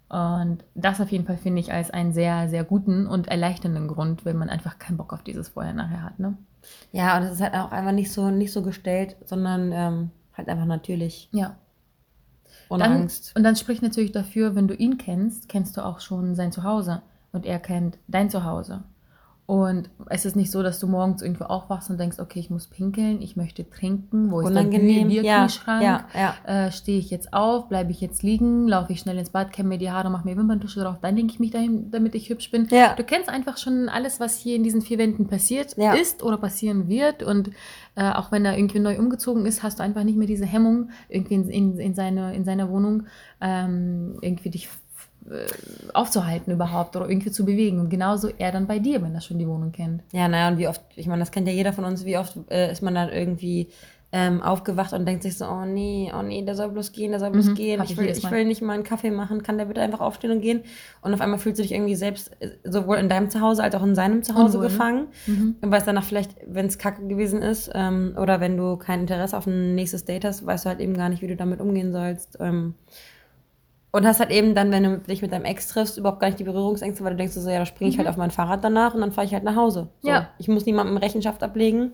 C: Und das auf jeden Fall finde ich als einen sehr, sehr guten und erleichternden Grund, wenn man einfach keinen Bock auf dieses Vorher-Nachher hat, ne?
B: Ja, und es ist halt auch einfach nicht so, nicht so gestellt, sondern ähm, halt einfach natürlich.
C: Ja.
B: Ohne
C: dann,
B: Angst.
C: Und dann spricht natürlich dafür, wenn du ihn kennst, kennst du auch schon sein Zuhause und er kennt dein Zuhause. Und es ist nicht so, dass du morgens irgendwo aufwachst und denkst, okay, ich muss pinkeln, ich möchte trinken, wo ist der
B: Unangenehm. Ja,
C: Bierkühlschrank?
B: ja, ja.
C: Äh, Stehe ich jetzt auf, bleibe ich jetzt liegen, laufe ich schnell ins Bad, kämme mir die Haare, mache mir Wimperntusche drauf, dann denke ich mich dahin, damit ich hübsch bin.
B: Ja.
C: Du kennst einfach schon alles, was hier in diesen vier Wänden passiert
B: Ja.
C: ist oder passieren wird. Und äh, auch wenn er irgendwie neu umgezogen ist, hast du einfach nicht mehr diese Hemmung, irgendwie in, in, in, seine, in seiner Wohnung ähm, irgendwie dich aufzuhalten überhaupt oder irgendwie zu bewegen. Und genauso er dann bei dir, wenn er schon die Wohnung kennt.
B: Ja, naja, und wie oft, ich meine, das kennt ja jeder von uns, wie oft äh, ist man dann irgendwie ähm, aufgewacht und denkt sich so, oh nee, oh nee, der soll bloß gehen, der soll bloß
C: Mhm,
B: gehen. Ich will, ich will nicht mal einen Kaffee machen, kann der bitte einfach aufstehen und gehen? Und auf einmal fühlst du dich irgendwie selbst äh, sowohl in deinem Zuhause als auch in seinem Zuhause
C: Unwohl, ne?
B: gefangen.
C: Mhm.
B: Und weißt danach vielleicht, wenn es kacke gewesen ist ähm, oder wenn du kein Interesse auf ein nächstes Date hast, weißt du halt eben gar nicht, wie du damit umgehen sollst. Ähm, und hast halt eben dann, wenn du dich mit deinem Ex triffst, überhaupt gar nicht die Berührungsängste, weil du denkst so, ja, da springe ich halt auf mein Fahrrad danach und dann fahre ich halt nach Hause. So.
C: Mhm. Ja.
B: Ich muss niemandem Rechenschaft ablegen.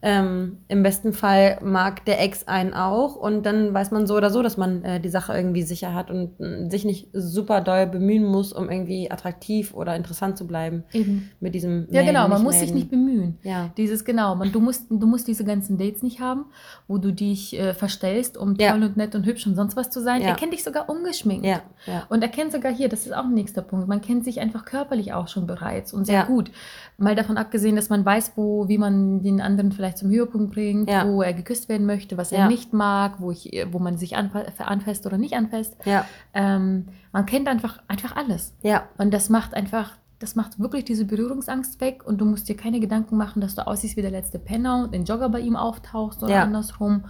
B: Ähm, Im besten Fall mag der Ex einen auch und dann weiß man so oder so, dass man äh, die Sache irgendwie sicher hat und äh, sich nicht super doll bemühen muss, um irgendwie attraktiv oder interessant zu bleiben
C: Eben.
B: mit diesem
C: Ja, genau, man muss sich
B: melden.
C: nicht bemühen.
B: Ja.
C: Dieses, genau, man, du, musst, du musst diese ganzen Dates nicht haben, wo du dich äh, verstellst, um
B: Ja.
C: toll und nett und hübsch und sonst was zu sein.
B: Ja.
C: Er kennt dich sogar ungeschminkt.
B: Ja, ja.
C: Und er kennt sogar hier, das ist auch ein nächster Punkt, man kennt sich einfach körperlich auch schon bereits und sehr gut. Mal davon abgesehen, dass man weiß, wo, wie man den anderen vielleicht zum Höhepunkt bringt,
B: Ja.
C: wo er geküsst werden möchte, was er
B: Ja.
C: nicht mag, wo, ich, wo man sich anfa anfasst oder nicht anfasst.
B: Ja,
C: Ähm, man kennt einfach, einfach alles.
B: ja,
C: Und das macht einfach, das macht wirklich diese Berührungsangst weg und du musst dir keine Gedanken machen, dass du aussiehst wie der letzte Penner und den Jogger bei ihm auftauchst oder andersrum,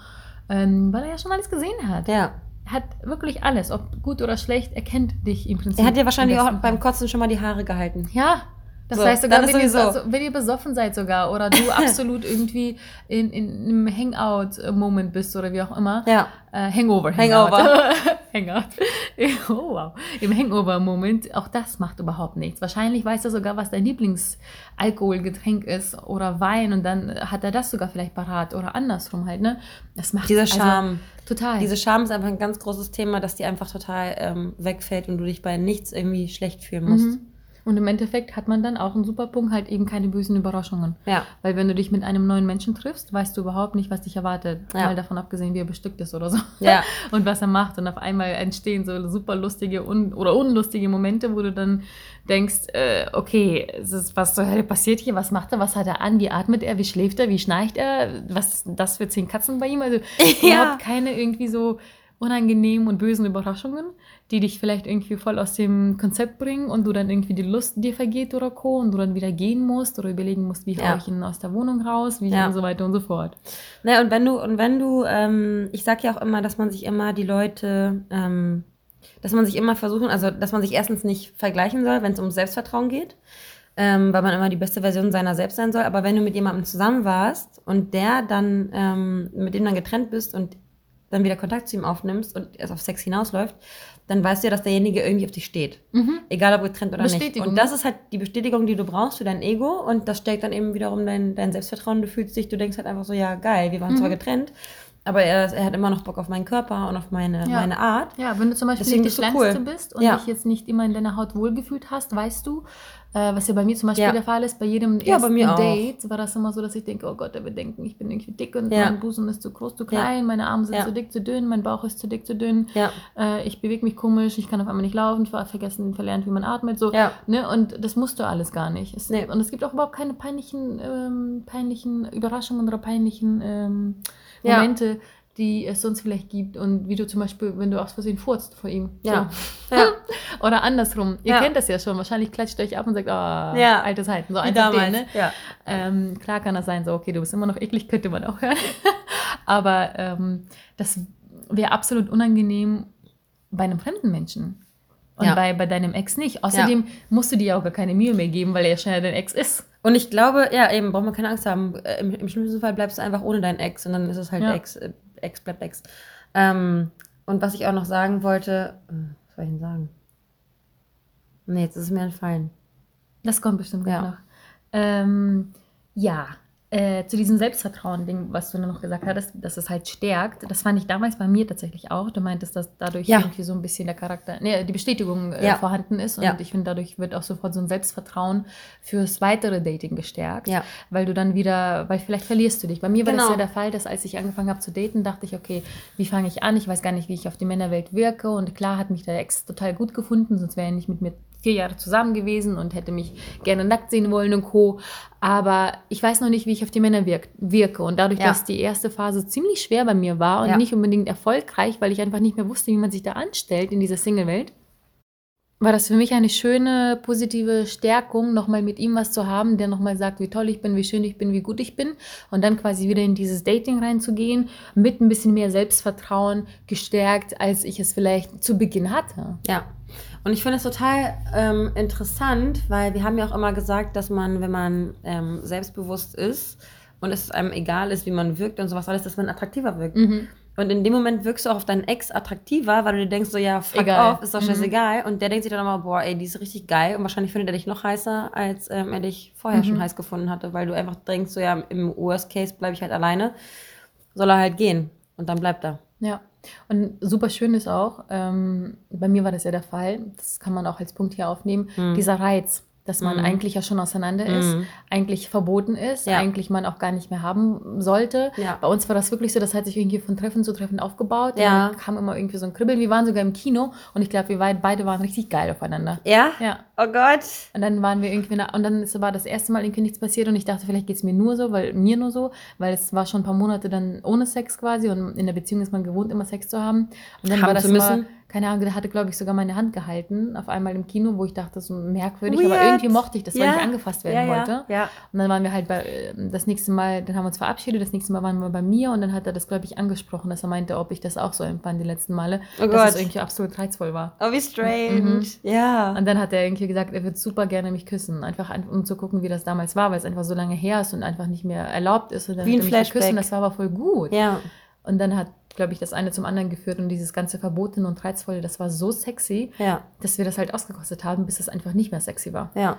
C: ähm, weil er ja schon alles gesehen hat.
B: ja.
C: Er hat wirklich alles, ob gut oder schlecht, er kennt dich im Prinzip.
B: Er hat dir wahrscheinlich auch beim. Kotzen schon mal die Haare gehalten.
C: Ja, das
B: So,
C: heißt sogar, wenn ihr, also, wenn ihr besoffen seid sogar oder du absolut irgendwie in, in einem Hangout-Moment bist oder wie auch immer.
B: Ja,
C: Äh, Hangover.
B: Hangover.
C: Hangout. oh, wow. Im Hangover-Moment, auch das macht überhaupt nichts. Wahrscheinlich weiß er sogar, was dein Lieblingsalkoholgetränk ist oder Wein und dann hat er das sogar vielleicht parat oder andersrum halt, ne? Das macht
B: Dieser Charme.
C: total.
B: Diese Scham ist einfach ein ganz großes Thema, dass die einfach total ähm, wegfällt und du dich bei nichts irgendwie schlecht fühlen musst.
C: Mhm. Und im Endeffekt hat man dann auch einen super Punkt, halt eben keine bösen Überraschungen.
B: Ja,
C: Weil wenn du dich mit einem neuen Menschen triffst, weißt du überhaupt nicht, was dich erwartet.
B: Ja.
C: Mal davon abgesehen, wie er bestückt ist oder so.
B: ja,
C: Und was er macht. Und auf einmal entstehen so super lustige un oder unlustige Momente, wo du dann denkst, äh, okay, ist, was zur Hölle passiert hier? Was macht er? Was hat er an? Wie atmet er? Wie schläft er? Wie schnarcht er? Was sind das für zehn Katzen bei ihm? Also
B: Ja.
C: überhaupt keine irgendwie so unangenehmen und bösen Überraschungen, die dich vielleicht irgendwie voll aus dem Konzept bringen und du dann irgendwie die Lust dir vergeht oder Co. und du dann wieder gehen musst oder überlegen musst, wie
B: Ja.
C: hau ich ihn aus der Wohnung raus, wie
B: Ja.
C: und so weiter und so fort.
B: Ne, und wenn du, und wenn du, ähm, ich sag ja auch immer, dass man sich immer die Leute, ähm, dass man sich immer versuchen, also dass man sich erstens nicht vergleichen soll, wenn es um Selbstvertrauen geht, ähm, weil man immer die beste Version seiner selbst sein soll. Aber wenn du mit jemandem zusammen warst und der dann, ähm, mit dem dann getrennt bist und dann wieder Kontakt zu ihm aufnimmst und es auf Sex hinausläuft, dann weißt du ja, dass derjenige irgendwie auf dich steht.
C: Mhm.
B: Egal ob getrennt oder nicht. Und das ist halt die Bestätigung, die du brauchst für dein Ego und das stärkt dann eben wiederum dein, dein Selbstvertrauen. Du fühlst dich, du denkst halt einfach so, ja geil, wir waren zwar getrennt, aber er, er hat immer noch Bock auf meinen Körper und auf meine,
C: Ja.
B: meine Art.
C: Ja, wenn du zum Beispiel
B: Deswegen
C: nicht die
B: bist du cool.
C: Kleinste bist und
B: Ja.
C: dich jetzt nicht immer in deiner Haut wohlgefühlt hast, weißt du, äh, was ja bei mir zum Beispiel
B: Ja.
C: der Fall ist, bei jedem
B: Ja, bei
C: ersten
B: auch.
C: Date war das immer so, dass ich denke, oh Gott, er wird denken, ich bin irgendwie dick und
B: Ja.
C: mein Busen ist zu groß, zu klein, meine Arme sind zu dick, zu dünn, mein Bauch ist zu dick, zu dünn, äh, ich bewege mich komisch, ich kann auf einmal nicht laufen, ich war vergessen, verlernt, wie man atmet, so. Ne? Und das musst du alles gar nicht. Es,
B: Nee.
C: Und es gibt auch überhaupt keine peinlichen, ähm, peinlichen Überraschungen oder peinlichen ähm. Momente, die es sonst vielleicht gibt. Und wie du zum Beispiel, wenn du aus Versehen furzt vor ihm.
B: Ja.
C: So.
B: Ja.
C: Oder andersrum. Ihr
B: Ja.
C: kennt das ja schon. Wahrscheinlich klatscht ihr euch ab und sagt, ah,
B: Ja.
C: alte Zeiten. So eins auf den,
B: damals.
C: ne?
B: Ja.
C: Ähm, klar kann das sein, so, okay, du bist immer noch eklig, könnte man auch hören. Aber ähm, das wäre absolut unangenehm bei einem fremden Menschen. Und
B: Ja.
C: bei, bei deinem Ex nicht. Außerdem musst du dir auch gar keine Mühe mehr geben, weil er ja schon ja dein Ex ist.
B: Und ich glaube, ja, eben, braucht man keine Angst haben. Äh, Im, Im schlimmsten Fall bleibst du einfach ohne deinen Ex und dann ist es halt
C: Ja.
B: Ex, äh, Ex bleibt Ex. Ähm, und was ich auch noch sagen wollte, äh, was soll ich denn sagen? Nee, jetzt ist es mir entfallen.
C: Das kommt bestimmt
B: Ja.
C: noch. Ähm, ja, äh, zu diesem Selbstvertrauen-Ding, was du noch gesagt hattest, dass es halt stärkt, das fand ich damals bei mir tatsächlich auch. Du meintest, dass dadurch
B: Ja.
C: irgendwie so ein bisschen der Charakter, nee, die Bestätigung äh,
B: Ja.
C: vorhanden ist. Und
B: Ja.
C: ich finde, dadurch wird auch sofort so ein Selbstvertrauen fürs weitere Dating gestärkt.
B: Ja.
C: Weil du dann wieder, weil vielleicht verlierst du dich. Bei mir war das
B: Genau.
C: ja der Fall, dass als ich angefangen habe zu daten, dachte ich, okay, wie fange ich an? Ich weiß gar nicht, wie ich auf die Männerwelt wirke. Und klar hat mich der Ex total gut gefunden, sonst wäre er nicht mit mir vier Jahre zusammen gewesen und hätte mich gerne nackt sehen wollen und Co. Aber ich weiß noch nicht, wie ich auf die Männer wirk wirke. Und dadurch,
B: Ja.
C: dass die erste Phase ziemlich schwer bei mir war und
B: Ja.
C: nicht unbedingt erfolgreich, weil ich einfach nicht mehr wusste, wie man sich da anstellt in dieser Single-Welt, war das für mich eine schöne, positive Stärkung, nochmal mit ihm was zu haben, der nochmal sagt, wie toll ich bin, wie schön ich bin, wie gut ich bin. Und dann quasi wieder in dieses Dating reinzugehen, mit ein bisschen mehr Selbstvertrauen gestärkt, als ich es vielleicht zu Beginn hatte.
B: Ja. Und ich finde es total ähm, interessant, weil wir haben ja auch immer gesagt, dass man, wenn man ähm, selbstbewusst ist und es einem egal ist, wie man wirkt und sowas alles, dass man attraktiver wirkt.
C: Mhm.
B: Und in dem Moment wirkst du auch auf deinen Ex attraktiver, weil du dir denkst, so, ja, fuck
C: Egal.
B: off, ist doch
C: Mhm.
B: scheißegal. Und der denkt sich dann immer, boah, ey, die ist richtig geil. Und wahrscheinlich findet er dich noch heißer, als ähm, er dich vorher
C: Mhm.
B: schon heiß gefunden hatte, weil du einfach denkst, so, ja, im Worst Case bleibe ich halt alleine. Soll er halt gehen. Und dann bleibt er.
C: Ja, und super schön ist auch, ähm, bei mir war das ja der Fall, das kann man auch als Punkt hier aufnehmen, dieser Reiz, dass man
B: Mhm.
C: eigentlich ja schon auseinander ist,
B: Mhm.
C: eigentlich verboten ist,
B: Ja.
C: eigentlich man auch gar nicht mehr haben sollte.
B: Ja.
C: Bei uns war das wirklich so, das hat sich irgendwie von Treffen zu Treffen aufgebaut.
B: Ja.
C: dann kam immer irgendwie so ein Kribbeln. Wir waren sogar im Kino und ich glaube, wir beide waren richtig geil aufeinander.
B: Ja?
C: Ja.
B: Oh Gott.
C: Und dann waren wir irgendwie, und dann aber das erste Mal irgendwie nichts passiert und ich dachte, vielleicht geht es mir nur so, weil mir nur so, weil es war schon ein paar Monate dann ohne Sex quasi und in der Beziehung ist man gewohnt, immer Sex zu haben. Und dann
B: Haben
C: war das
B: zu müssen.
C: Mal, keine Ahnung, der hatte, glaube ich, sogar meine Hand gehalten, auf einmal im Kino, wo ich dachte, so merkwürdig,
B: Weird.
C: aber irgendwie mochte ich das, weil
B: Ja.
C: ich angefasst werden
B: ja,
C: wollte.
B: Ja.
C: Und dann waren wir halt bei, äh, das nächste Mal, dann haben wir uns verabschiedet, das nächste Mal waren wir bei mir und dann hat er das, glaube ich, angesprochen, dass er meinte, ob ich das auch so empfand die letzten Male,
B: Oh
C: dass
B: Gott.
C: es irgendwie absolut reizvoll war.
B: Oh, wie strange.
C: Mhm.
B: Ja.
C: Und dann hat er irgendwie gesagt, er würde super gerne mich küssen. Einfach ein- um zu gucken, wie das damals war, weil es einfach so lange her ist und einfach nicht mehr erlaubt ist. Und dann
B: Wie ein
C: hat er mich
B: Flashback.
C: geküsst und das war aber voll gut.
B: Ja.
C: Und dann hat, glaube ich, das eine zum anderen geführt und dieses ganze Verbotene und Reizvolle, das war so sexy,
B: Ja.
C: dass wir das halt ausgekostet haben, bis es einfach nicht mehr sexy war.
B: Ja.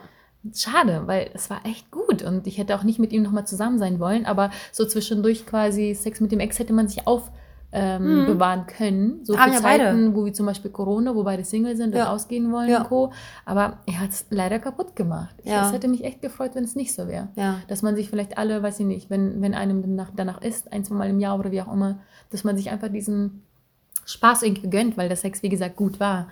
C: Schade, weil es war echt gut und ich hätte auch nicht mit ihm nochmal zusammen sein wollen, aber so zwischendurch quasi Sex mit dem Ex hätte man sich auf ähm,
B: Mhm.
C: bewahren können. So
B: Haben
C: für
B: ja beide.
C: Zeiten, wo wir zum Beispiel Corona, wo beide Single sind
B: Ja.
C: und ausgehen wollen
B: Ja.
C: und Co. Aber er hat es leider kaputt gemacht. Ich-
B: Ja.
C: Es hätte mich echt gefreut, wenn es nicht so wäre.
B: Ja.
C: Dass man sich vielleicht alle, weiß ich nicht, wenn, wenn einem danach, danach ist, ein, zwei Mal im Jahr oder wie auch immer, dass man sich einfach diesen Spaß irgendwie gönnt, weil der Sex, wie gesagt, gut war.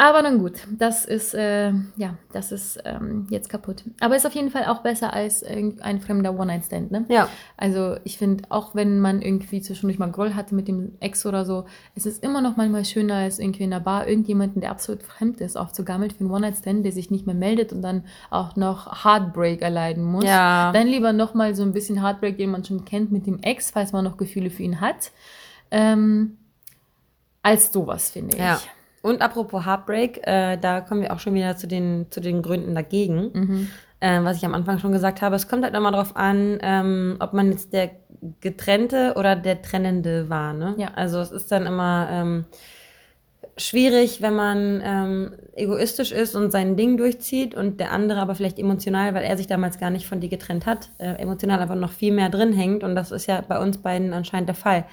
C: Aber nun gut, das ist, äh, ja, das ist ähm, jetzt kaputt. Aber ist auf jeden Fall auch besser als ein fremder One-Night-Stand, ne?
B: Ja.
C: Also ich finde, auch wenn man irgendwie zwischendurch mal Groll hatte mit dem Ex oder so, es ist immer noch manchmal schöner, als irgendwie in der Bar irgendjemanden, der absolut fremd ist, aufzugammeln für einen One-Night-Stand, der sich nicht mehr meldet und dann auch noch Heartbreak erleiden muss.
B: Ja.
C: Dann lieber nochmal so ein bisschen Heartbreak, den man schon kennt mit dem Ex, falls man noch Gefühle für ihn hat. Ähm, als sowas, finde ich.
B: Und apropos Heartbreak, äh, da kommen wir auch schon wieder zu den, zu den Gründen dagegen.
C: Mhm.
B: Ähm, was ich am Anfang schon gesagt habe, es kommt halt immer darauf an, ähm, ob man jetzt der Getrennte oder der Trennende war. Ne?
C: Ja.
B: Also es ist dann immer ähm, schwierig, wenn man ähm, egoistisch ist und sein Ding durchzieht und der andere aber vielleicht emotional, weil er sich damals gar nicht von dir getrennt hat, äh, emotional aber noch viel mehr drin hängt. Und das ist ja bei uns beiden anscheinend der Fall.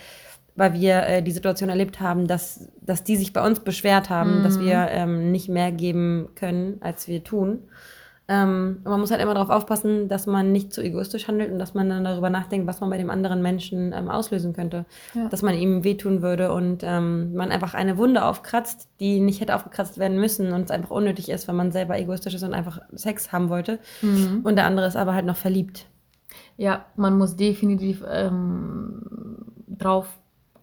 B: Weil wir äh, die Situation erlebt haben, dass, dass die sich bei uns beschwert haben, dass wir ähm, nicht mehr geben können, als wir tun. Ähm, und man muss halt immer darauf aufpassen, dass man nicht zu egoistisch handelt und dass man dann darüber nachdenkt, was man bei dem anderen Menschen ähm, auslösen könnte.
C: Ja.
B: Dass man ihm wehtun würde und ähm, man einfach eine Wunde aufkratzt, die nicht hätte aufgekratzt werden müssen und es einfach unnötig ist, weil man selber egoistisch ist und einfach Sex haben wollte.
C: Mhm.
B: Und der andere ist aber halt noch verliebt.
C: Ja, man muss definitiv ähm, drauf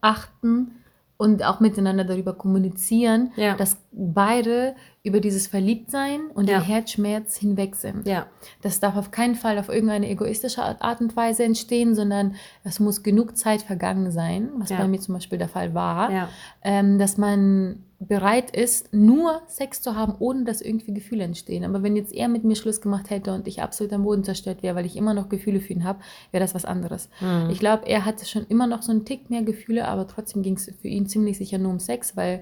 C: achten und auch miteinander darüber kommunizieren,
B: Ja.
C: dass beide über dieses Verliebtsein und
B: Ja.
C: den Herzschmerz hinweg sind.
B: Ja.
C: Das darf auf keinen Fall auf irgendeine egoistische Art und Weise entstehen, sondern es muss genug Zeit vergangen sein, was bei mir zum Beispiel der Fall war, ähm, dass man bereit ist, nur Sex zu haben, ohne dass irgendwie Gefühle entstehen. Aber wenn jetzt er mit mir Schluss gemacht hätte und ich absolut am Boden zerstört wäre, weil ich immer noch Gefühle für ihn habe, wäre das was anderes.
B: Mhm.
C: Ich glaube, er hatte schon immer noch so einen Tick mehr Gefühle, aber trotzdem ging es für ihn ziemlich sicher nur um Sex, weil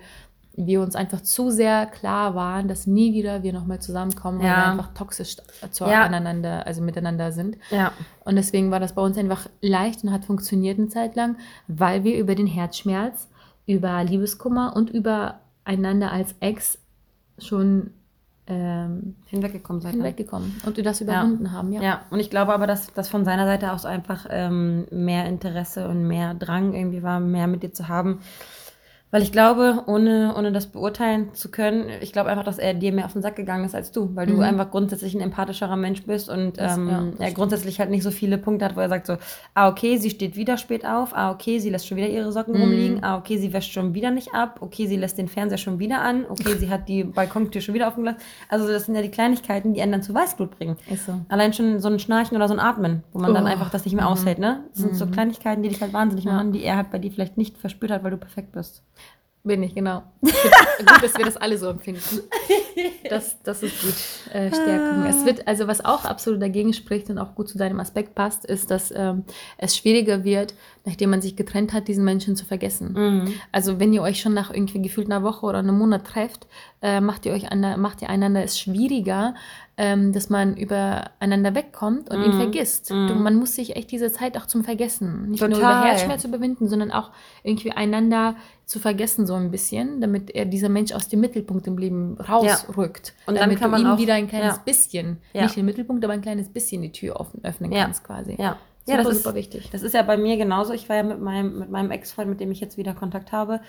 C: wir uns einfach zu sehr klar waren, dass nie wieder wir nochmal zusammenkommen, weil
B: Ja.
C: wir einfach toxisch
B: Ja.
C: zueinander, also miteinander sind.
B: Ja.
C: Und deswegen war das bei uns einfach leicht und hat funktioniert eine Zeit lang, weil wir über den Herzschmerz, über Liebeskummer und über einander als Ex schon ähm,
B: Hinweggekommen seid. ne?
C: hinweggekommen und das überwunden haben. Ja.
B: Ja, und ich glaube aber, dass das von seiner Seite aus einfach ähm, mehr Interesse und mehr Drang irgendwie war, mehr mit dir zu haben. Weil ich glaube, ohne, ohne das beurteilen zu können, ich glaube einfach, dass er dir mehr auf den Sack gegangen ist als du, weil du
C: Mhm.
B: einfach grundsätzlich ein empathischerer Mensch bist und
C: Das-
B: ähm,
C: ja,
B: er grundsätzlich halt nicht so viele Punkte hat, wo er sagt so, ah, okay, sie steht wieder spät auf, ah, okay, sie lässt schon wieder ihre Socken
C: Mhm.
B: rumliegen, ah, okay, sie wäscht schon wieder nicht ab, okay, sie lässt den Fernseher schon wieder an, okay, sie hat die Balkontür schon wieder offen gelassen. Also das sind ja die Kleinigkeiten, die einen dann zu Weißglut bringen.
C: Ist so.
B: Allein schon so ein Schnarchen oder so ein Atmen, wo man dann
C: Oh.
B: einfach das nicht mehr aushält, ne? Das sind so Kleinigkeiten, die dich halt wahnsinnig
C: Ja.
B: machen, die er halt bei dir vielleicht nicht verspürt hat, weil du perfekt bist.
C: Bin ich, genau. gut, dass wir das alle so empfinden. Das, das ist gut. Äh, Stärkung. Es wird, also was auch absolut dagegen spricht und auch gut zu deinem Aspekt passt, ist, dass ähm, es schwieriger wird, nachdem man sich getrennt hat, diesen Menschen zu vergessen.
B: Mhm.
C: Also wenn ihr euch schon nach irgendwie gefühlt einer Woche oder einem Monat trefft, äh, macht ihr euch an, macht ihr einander es schwieriger, ähm, dass man übereinander wegkommt und ihn
B: Mhm.
C: vergisst.
B: Mhm.
C: Du, man muss sich echt diese Zeit auch zum Vergessen, nicht nur
B: Total.
C: über Herzschmerz überwinden, sondern auch irgendwie einander zu vergessen so ein bisschen, damit er dieser Mensch aus dem Mittelpunkt im Leben rausrückt.
B: Und dann
C: damit
B: kann
C: du
B: man
C: ihm
B: auch-
C: wieder ein kleines
B: ja.
C: bisschen,
B: Ja.
C: nicht den Mittelpunkt, aber ein kleines bisschen die Tür offen, öffnen
B: Ja.
C: kannst quasi.
B: Ja.
C: Super,
B: Ja, das ist,
C: super wichtig.
B: das ist ja bei mir genauso. Ich war ja mit meinem, mit meinem Ex-Freund, mit dem ich jetzt wieder Kontakt habe,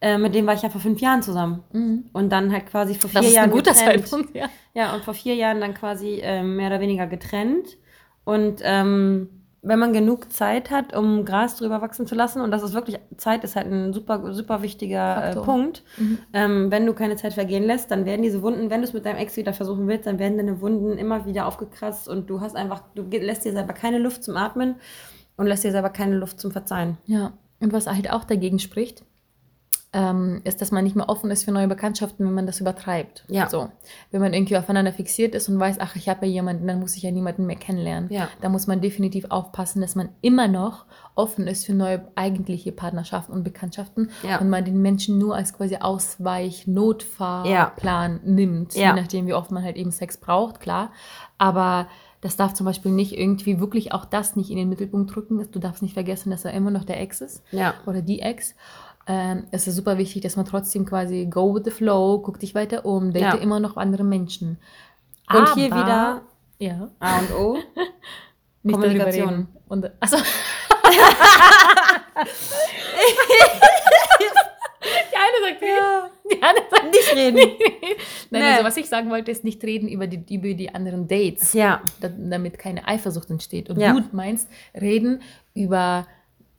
B: äh, mit dem war ich ja vor fünf Jahren zusammen.
C: Mhm.
B: Und dann halt quasi vor vier
C: Das ist
B: Jahren
C: ein guter
B: getrennt.
C: Zeitpunkt, ja.
B: Ja, und vor vier Jahren dann quasi ähm, mehr oder weniger getrennt. Und ähm, wenn man genug Zeit hat, um Gras drüber wachsen zu lassen, und das ist wirklich, Zeit ist halt ein super, super wichtiger äh. Punkt.
C: Mhm.
B: Ähm, wenn du keine Zeit vergehen lässt, dann werden diese Wunden, wenn du es mit deinem Ex wieder versuchen willst, dann werden deine Wunden immer wieder aufgekratzt und du hast einfach, du lässt dir selber keine Luft zum Atmen und lässt dir selber keine Luft zum Verzeihen.
C: Ja, und was halt auch dagegen spricht, ähm, ist, dass man nicht mehr offen ist für neue Bekanntschaften, wenn man das übertreibt.
B: Ja.
C: So. Wenn man irgendwie aufeinander fixiert ist und weiß, ach, ich habe ja jemanden, dann muss ich ja niemanden mehr kennenlernen.
B: Ja.
C: Da muss man definitiv aufpassen, dass man immer noch offen ist für neue eigentliche Partnerschaften und Bekanntschaften
B: Ja.
C: und man den Menschen nur als quasi Ausweich, Notfahrplan nimmt,
B: Ja.
C: je nachdem, wie oft man halt eben Sex braucht, klar. Aber das darf zum Beispiel nicht irgendwie wirklich auch das nicht in den Mittelpunkt rücken. Du darfst nicht vergessen, dass er immer noch der Ex ist
B: Ja.
C: oder die Ex. Ähm, es ist super wichtig, dass man trotzdem quasi go with the flow, guck dich weiter um, date
B: Ja.
C: immer noch andere Menschen.
B: Und hier wieder
C: ja,
B: A und O.
C: nicht
B: Kommunikation.
C: reden. Und, achso. die eine sagt ja. die andere sagt
B: Nicht reden.
C: Nein,
B: Nee.
C: also was ich sagen wollte, ist nicht reden über die, über die anderen Dates,
B: Ja.
C: da, damit keine Eifersucht entsteht. Und
B: Ja.
C: du meinst reden über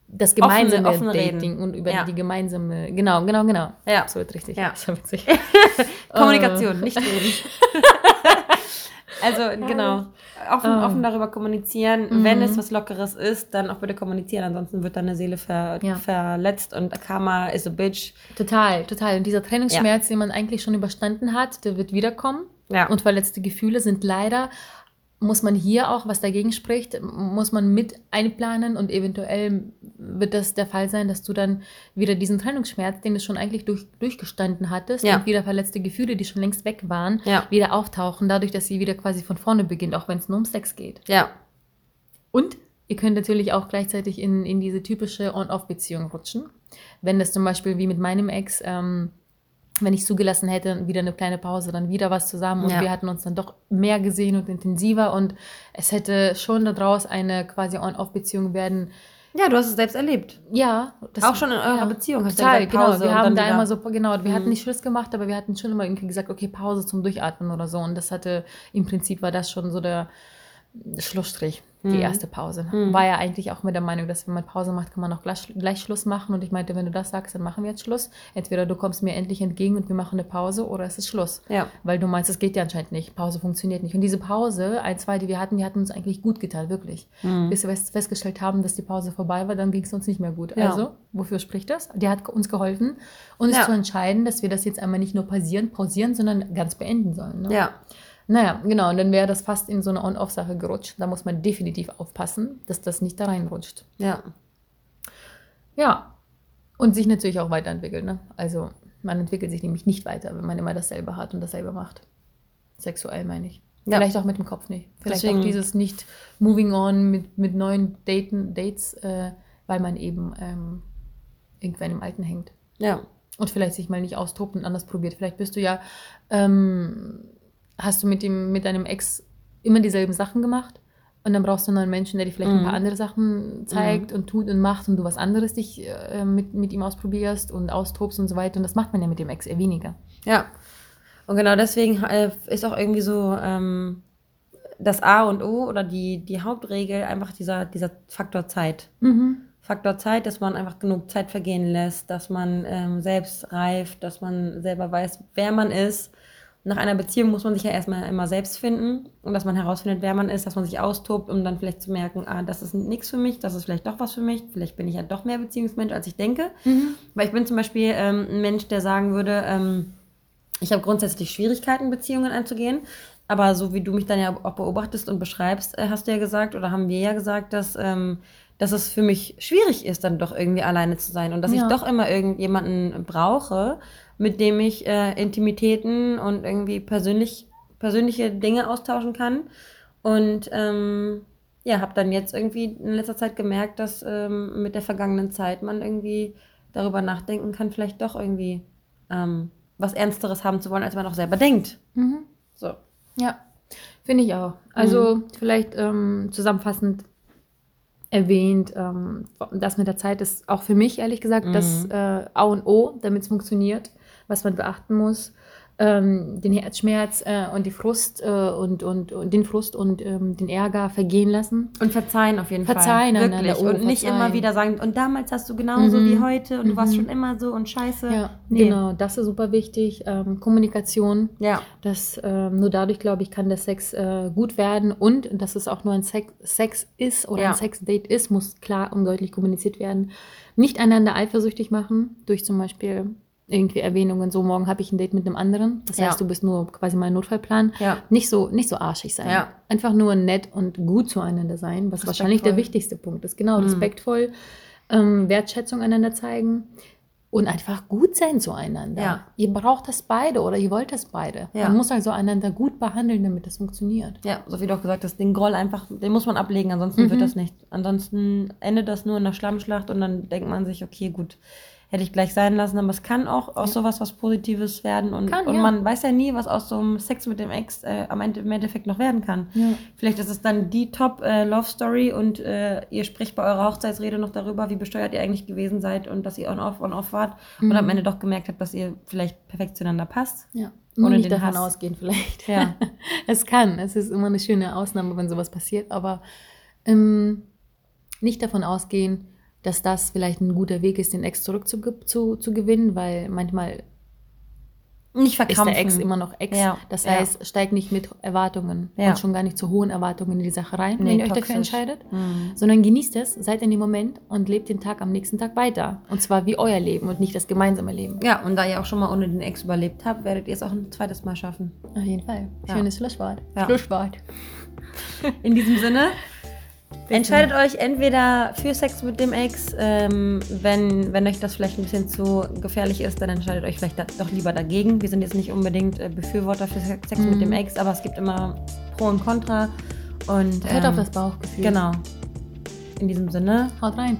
C: das gemeinsame
B: offen reden.
C: Dating und über
B: Ja.
C: die gemeinsame, genau, genau, genau.
B: Ja.
C: Absolut richtig.
B: Ja.
C: Das war witzig.
B: Kommunikation, nicht reden. also genau, offen,
C: Ah.
B: offen darüber kommunizieren.
C: Mhm.
B: Wenn es was Lockeres ist, dann auch bitte kommunizieren. Ansonsten wird deine Seele ver
C: Ja.
B: verletzt und Karma is a bitch.
C: Total, total. Und dieser Trennungsschmerz, den man eigentlich schon überstanden hat, der wird wiederkommen.
B: Ja.
C: Und verletzte Gefühle sind leider, muss man hier auch, was dagegen spricht, muss man mit einplanen und eventuell wird das der Fall sein, dass du dann wieder diesen Trennungsschmerz, den du schon eigentlich durch, durchgestanden hattest
B: Ja.
C: und wieder verletzte Gefühle, die schon längst weg waren,
B: Ja.
C: wieder auftauchen, dadurch, dass sie wieder quasi von vorne beginnt, auch wenn es nur um Sex geht.
B: Ja.
C: Und ihr könnt natürlich auch gleichzeitig in, in diese typische On-Off-Beziehung rutschen. Wenn das zum Beispiel wie mit meinem Ex, ähm, wenn ich zugelassen hätte, wieder eine kleine Pause, dann wieder was zusammen und
B: Ja.
C: wir hatten uns dann doch mehr gesehen und intensiver und es hätte schon daraus eine quasi On-Off-Beziehung werden.
B: Ja, du hast es selbst erlebt.
C: Ja,
B: Auch schon in eurer
C: ja,
B: Beziehung
C: Total, genau. Wir haben da
B: wieder-
C: immer so, genau, wir
B: Mhm.
C: hatten nicht Schluss gemacht, aber wir hatten schon immer irgendwie gesagt, okay, Pause zum Durchatmen oder so. Und das hatte, im Prinzip war das schon so der Schlussstrich, die
B: Mhm.
C: erste Pause.
B: Mhm.
C: War ja eigentlich auch mit der Meinung, dass wenn man Pause macht, kann man auch gleich, gleich Schluss machen. Und ich meinte, wenn du das sagst, dann machen wir jetzt Schluss. Entweder du kommst mir endlich entgegen und wir machen eine Pause oder es ist Schluss.
B: Ja.
C: Weil du meinst, es geht ja anscheinend nicht. Pause funktioniert nicht. Und diese Pause, ein, zwei, die wir hatten, die hatten uns eigentlich gut getan, wirklich.
B: Mhm.
C: Bis wir fest- festgestellt haben, dass die Pause vorbei war, dann ging es uns nicht mehr gut.
B: Ja.
C: Also, wofür spricht das? Der hat uns geholfen, uns
B: Ja.
C: zu entscheiden, dass wir das jetzt einmal nicht nur pausieren, pausieren sondern ganz beenden sollen. Ne?
B: Ja.
C: Naja, genau. Und dann wäre das fast in so eine On-Off-Sache gerutscht. Da muss man definitiv aufpassen, dass das nicht da reinrutscht.
B: Ja.
C: Ja. Und sich natürlich auch weiterentwickelt. Ne? Also, man entwickelt sich nämlich nicht weiter, wenn man immer dasselbe hat und dasselbe macht. Sexuell meine ich.
B: Ja.
C: Vielleicht auch mit dem Kopf nicht. Vielleicht
B: Deswegen-
C: auch dieses nicht moving on mit, mit neuen Daten, Dates, äh, weil man eben ähm, irgendwann im Alten hängt.
B: Ja.
C: Und vielleicht sich mal nicht austobt und anders probiert. Vielleicht bist du ja, ähm, hast du mit, dem, mit deinem Ex immer dieselben Sachen gemacht Und dann brauchst du einen neuen Menschen, der dir vielleicht ein
B: Mhm.
C: paar andere Sachen zeigt und tut und macht und du was anderes dich äh, mit, mit ihm ausprobierst und austobst und so weiter. Und das macht man ja mit dem Ex eher weniger.
B: Ja. Und genau deswegen äh, ist auch irgendwie so ähm, das A und O oder die, die Hauptregel einfach dieser, dieser Faktor Zeit. Faktor Zeit, dass man einfach genug Zeit vergehen lässt, dass man ähm, selbst reift, dass man selber weiß, wer man ist. Nach einer Beziehung muss man sich ja erstmal immer selbst finden und dass man herausfindet, wer man ist, dass man sich austobt, um dann vielleicht zu merken, ah, das ist nichts für mich, das ist vielleicht doch was für mich, vielleicht bin ich ja doch mehr Beziehungsmensch, als ich denke. Weil ich bin zum Beispiel ähm, ein Mensch, der sagen würde, ähm, ich habe grundsätzlich Schwierigkeiten, Beziehungen einzugehen. Aber so wie du mich dann ja auch beobachtest und beschreibst, äh, hast du ja gesagt, oder haben wir ja gesagt, dass, ähm, dass es für mich schwierig ist, dann doch irgendwie alleine zu sein und dass
C: Ja.
B: ich doch immer irgendjemanden brauche, mit dem ich äh, Intimitäten und irgendwie persönlich, persönliche Dinge austauschen kann. Und ähm, ja, habe dann jetzt irgendwie in letzter Zeit gemerkt, dass ähm, mit der vergangenen Zeit man irgendwie darüber nachdenken kann, vielleicht doch irgendwie ähm, was Ernsteres haben zu wollen, als man auch selber denkt. So.
C: Ja, finde ich auch. Also vielleicht ähm, zusammenfassend erwähnt, ähm, das mit der Zeit ist auch für mich ehrlich gesagt das äh, A und O, damit es funktioniert, was man beachten muss. Ähm, den Herzschmerz äh, und die Frust äh, und, und, und den Frust und ähm, den Ärger vergehen lassen.
B: Und verzeihen auf jeden
C: Verzeihen
B: Fall.
C: einander,
B: Wirklich.
C: oh,
B: und nicht
C: verzeihen.
B: immer wieder sagen, und damals hast du genauso
C: Mhm.
B: wie heute und du warst
C: Mhm.
B: schon immer so und scheiße.
C: Ja,
B: Nee.
C: genau, das ist super wichtig. Ähm, Kommunikation,
B: Ja.
C: Das, ähm, nur dadurch, glaube ich, kann der Sex äh, gut werden und dass es auch nur ein Sex, Sex ist oder
B: Ja.
C: ein Sexdate ist, muss klar und deutlich kommuniziert werden. Nicht einander eifersüchtig machen, durch zum Beispiel irgendwie Erwähnungen, so morgen habe ich ein Date mit einem anderen. Das
B: Ja.
C: heißt, du bist nur quasi mein Notfallplan.
B: Ja.
C: Nicht so, nicht so arschig sein.
B: Ja.
C: Einfach nur nett und gut zueinander sein, was wahrscheinlich der wichtigste Punkt ist. Genau,
B: Mhm.
C: respektvoll, ähm, Wertschätzung einander zeigen und einfach gut sein zueinander.
B: Ja.
C: Ihr braucht das beide oder ihr wollt das beide.
B: Ja.
C: Man muss also einander gut behandeln, damit das funktioniert.
B: Ja, so wie du auch gesagt hast, den Groll einfach, den muss man ablegen, ansonsten
C: Mhm.
B: wird das nicht. Ansonsten endet das nur in einer Schlammschlacht und dann denkt man sich, okay, gut, hätte ich gleich sein lassen, aber es kann auch aus sowas was Positives werden und,
C: Kann,
B: und
C: ja.
B: man weiß ja nie, was aus so einem Sex mit dem Ex äh, am Ende, im Endeffekt noch werden kann.
C: Ja.
B: Vielleicht ist es dann die Top-Love-Story und äh, ihr spricht bei eurer Hochzeitsrede noch darüber, wie besteuert ihr eigentlich gewesen seid und dass ihr on-off, on-off wart und am Ende doch gemerkt habt, dass ihr vielleicht perfekt zueinander passt.
C: Ja. Nur
B: Ohne
C: nicht
B: den
C: davon
B: Hass.
C: ausgehen vielleicht.
B: Ja.
C: es kann. Es ist immer eine schöne Ausnahme, wenn sowas passiert, aber ähm, nicht davon ausgehen, dass das vielleicht ein guter Weg ist, den Ex zurück zu, zu, zu gewinnen, weil manchmal
B: Nicht
C: ist der Ex immer noch Ex.
B: Ja,
C: Das
B: ja.
C: heißt, steigt nicht mit Erwartungen
B: Ja.
C: und schon gar nicht zu hohen Erwartungen in die Sache rein,
B: Nee,
C: wenn ihr euch dafür entscheidet,
B: Mhm.
C: sondern genießt es, seid in dem Moment und lebt den Tag am nächsten Tag weiter. Und zwar wie euer Leben und nicht das gemeinsame Leben.
B: Ja, und da ihr auch schon mal ohne den Ex überlebt habt, werdet ihr es auch ein zweites Mal schaffen.
C: Auf jeden Fall.
B: Ja.
C: Schönes Schlusswort.
B: Ja.
C: Schlusswort.
B: In diesem Sinne, entscheidet euch entweder für Sex mit dem Ex, ähm, wenn, wenn euch das vielleicht ein bisschen zu gefährlich ist, dann entscheidet euch vielleicht da, doch lieber dagegen. Wir sind jetzt nicht unbedingt äh, Befürworter für Sex mit
C: Mhm.
B: dem Ex, aber es gibt immer Pro und Contra. Und,
C: Hört
B: ähm,
C: auf das Bauchgefühl.
B: Genau. In diesem Sinne,
C: Haut rein.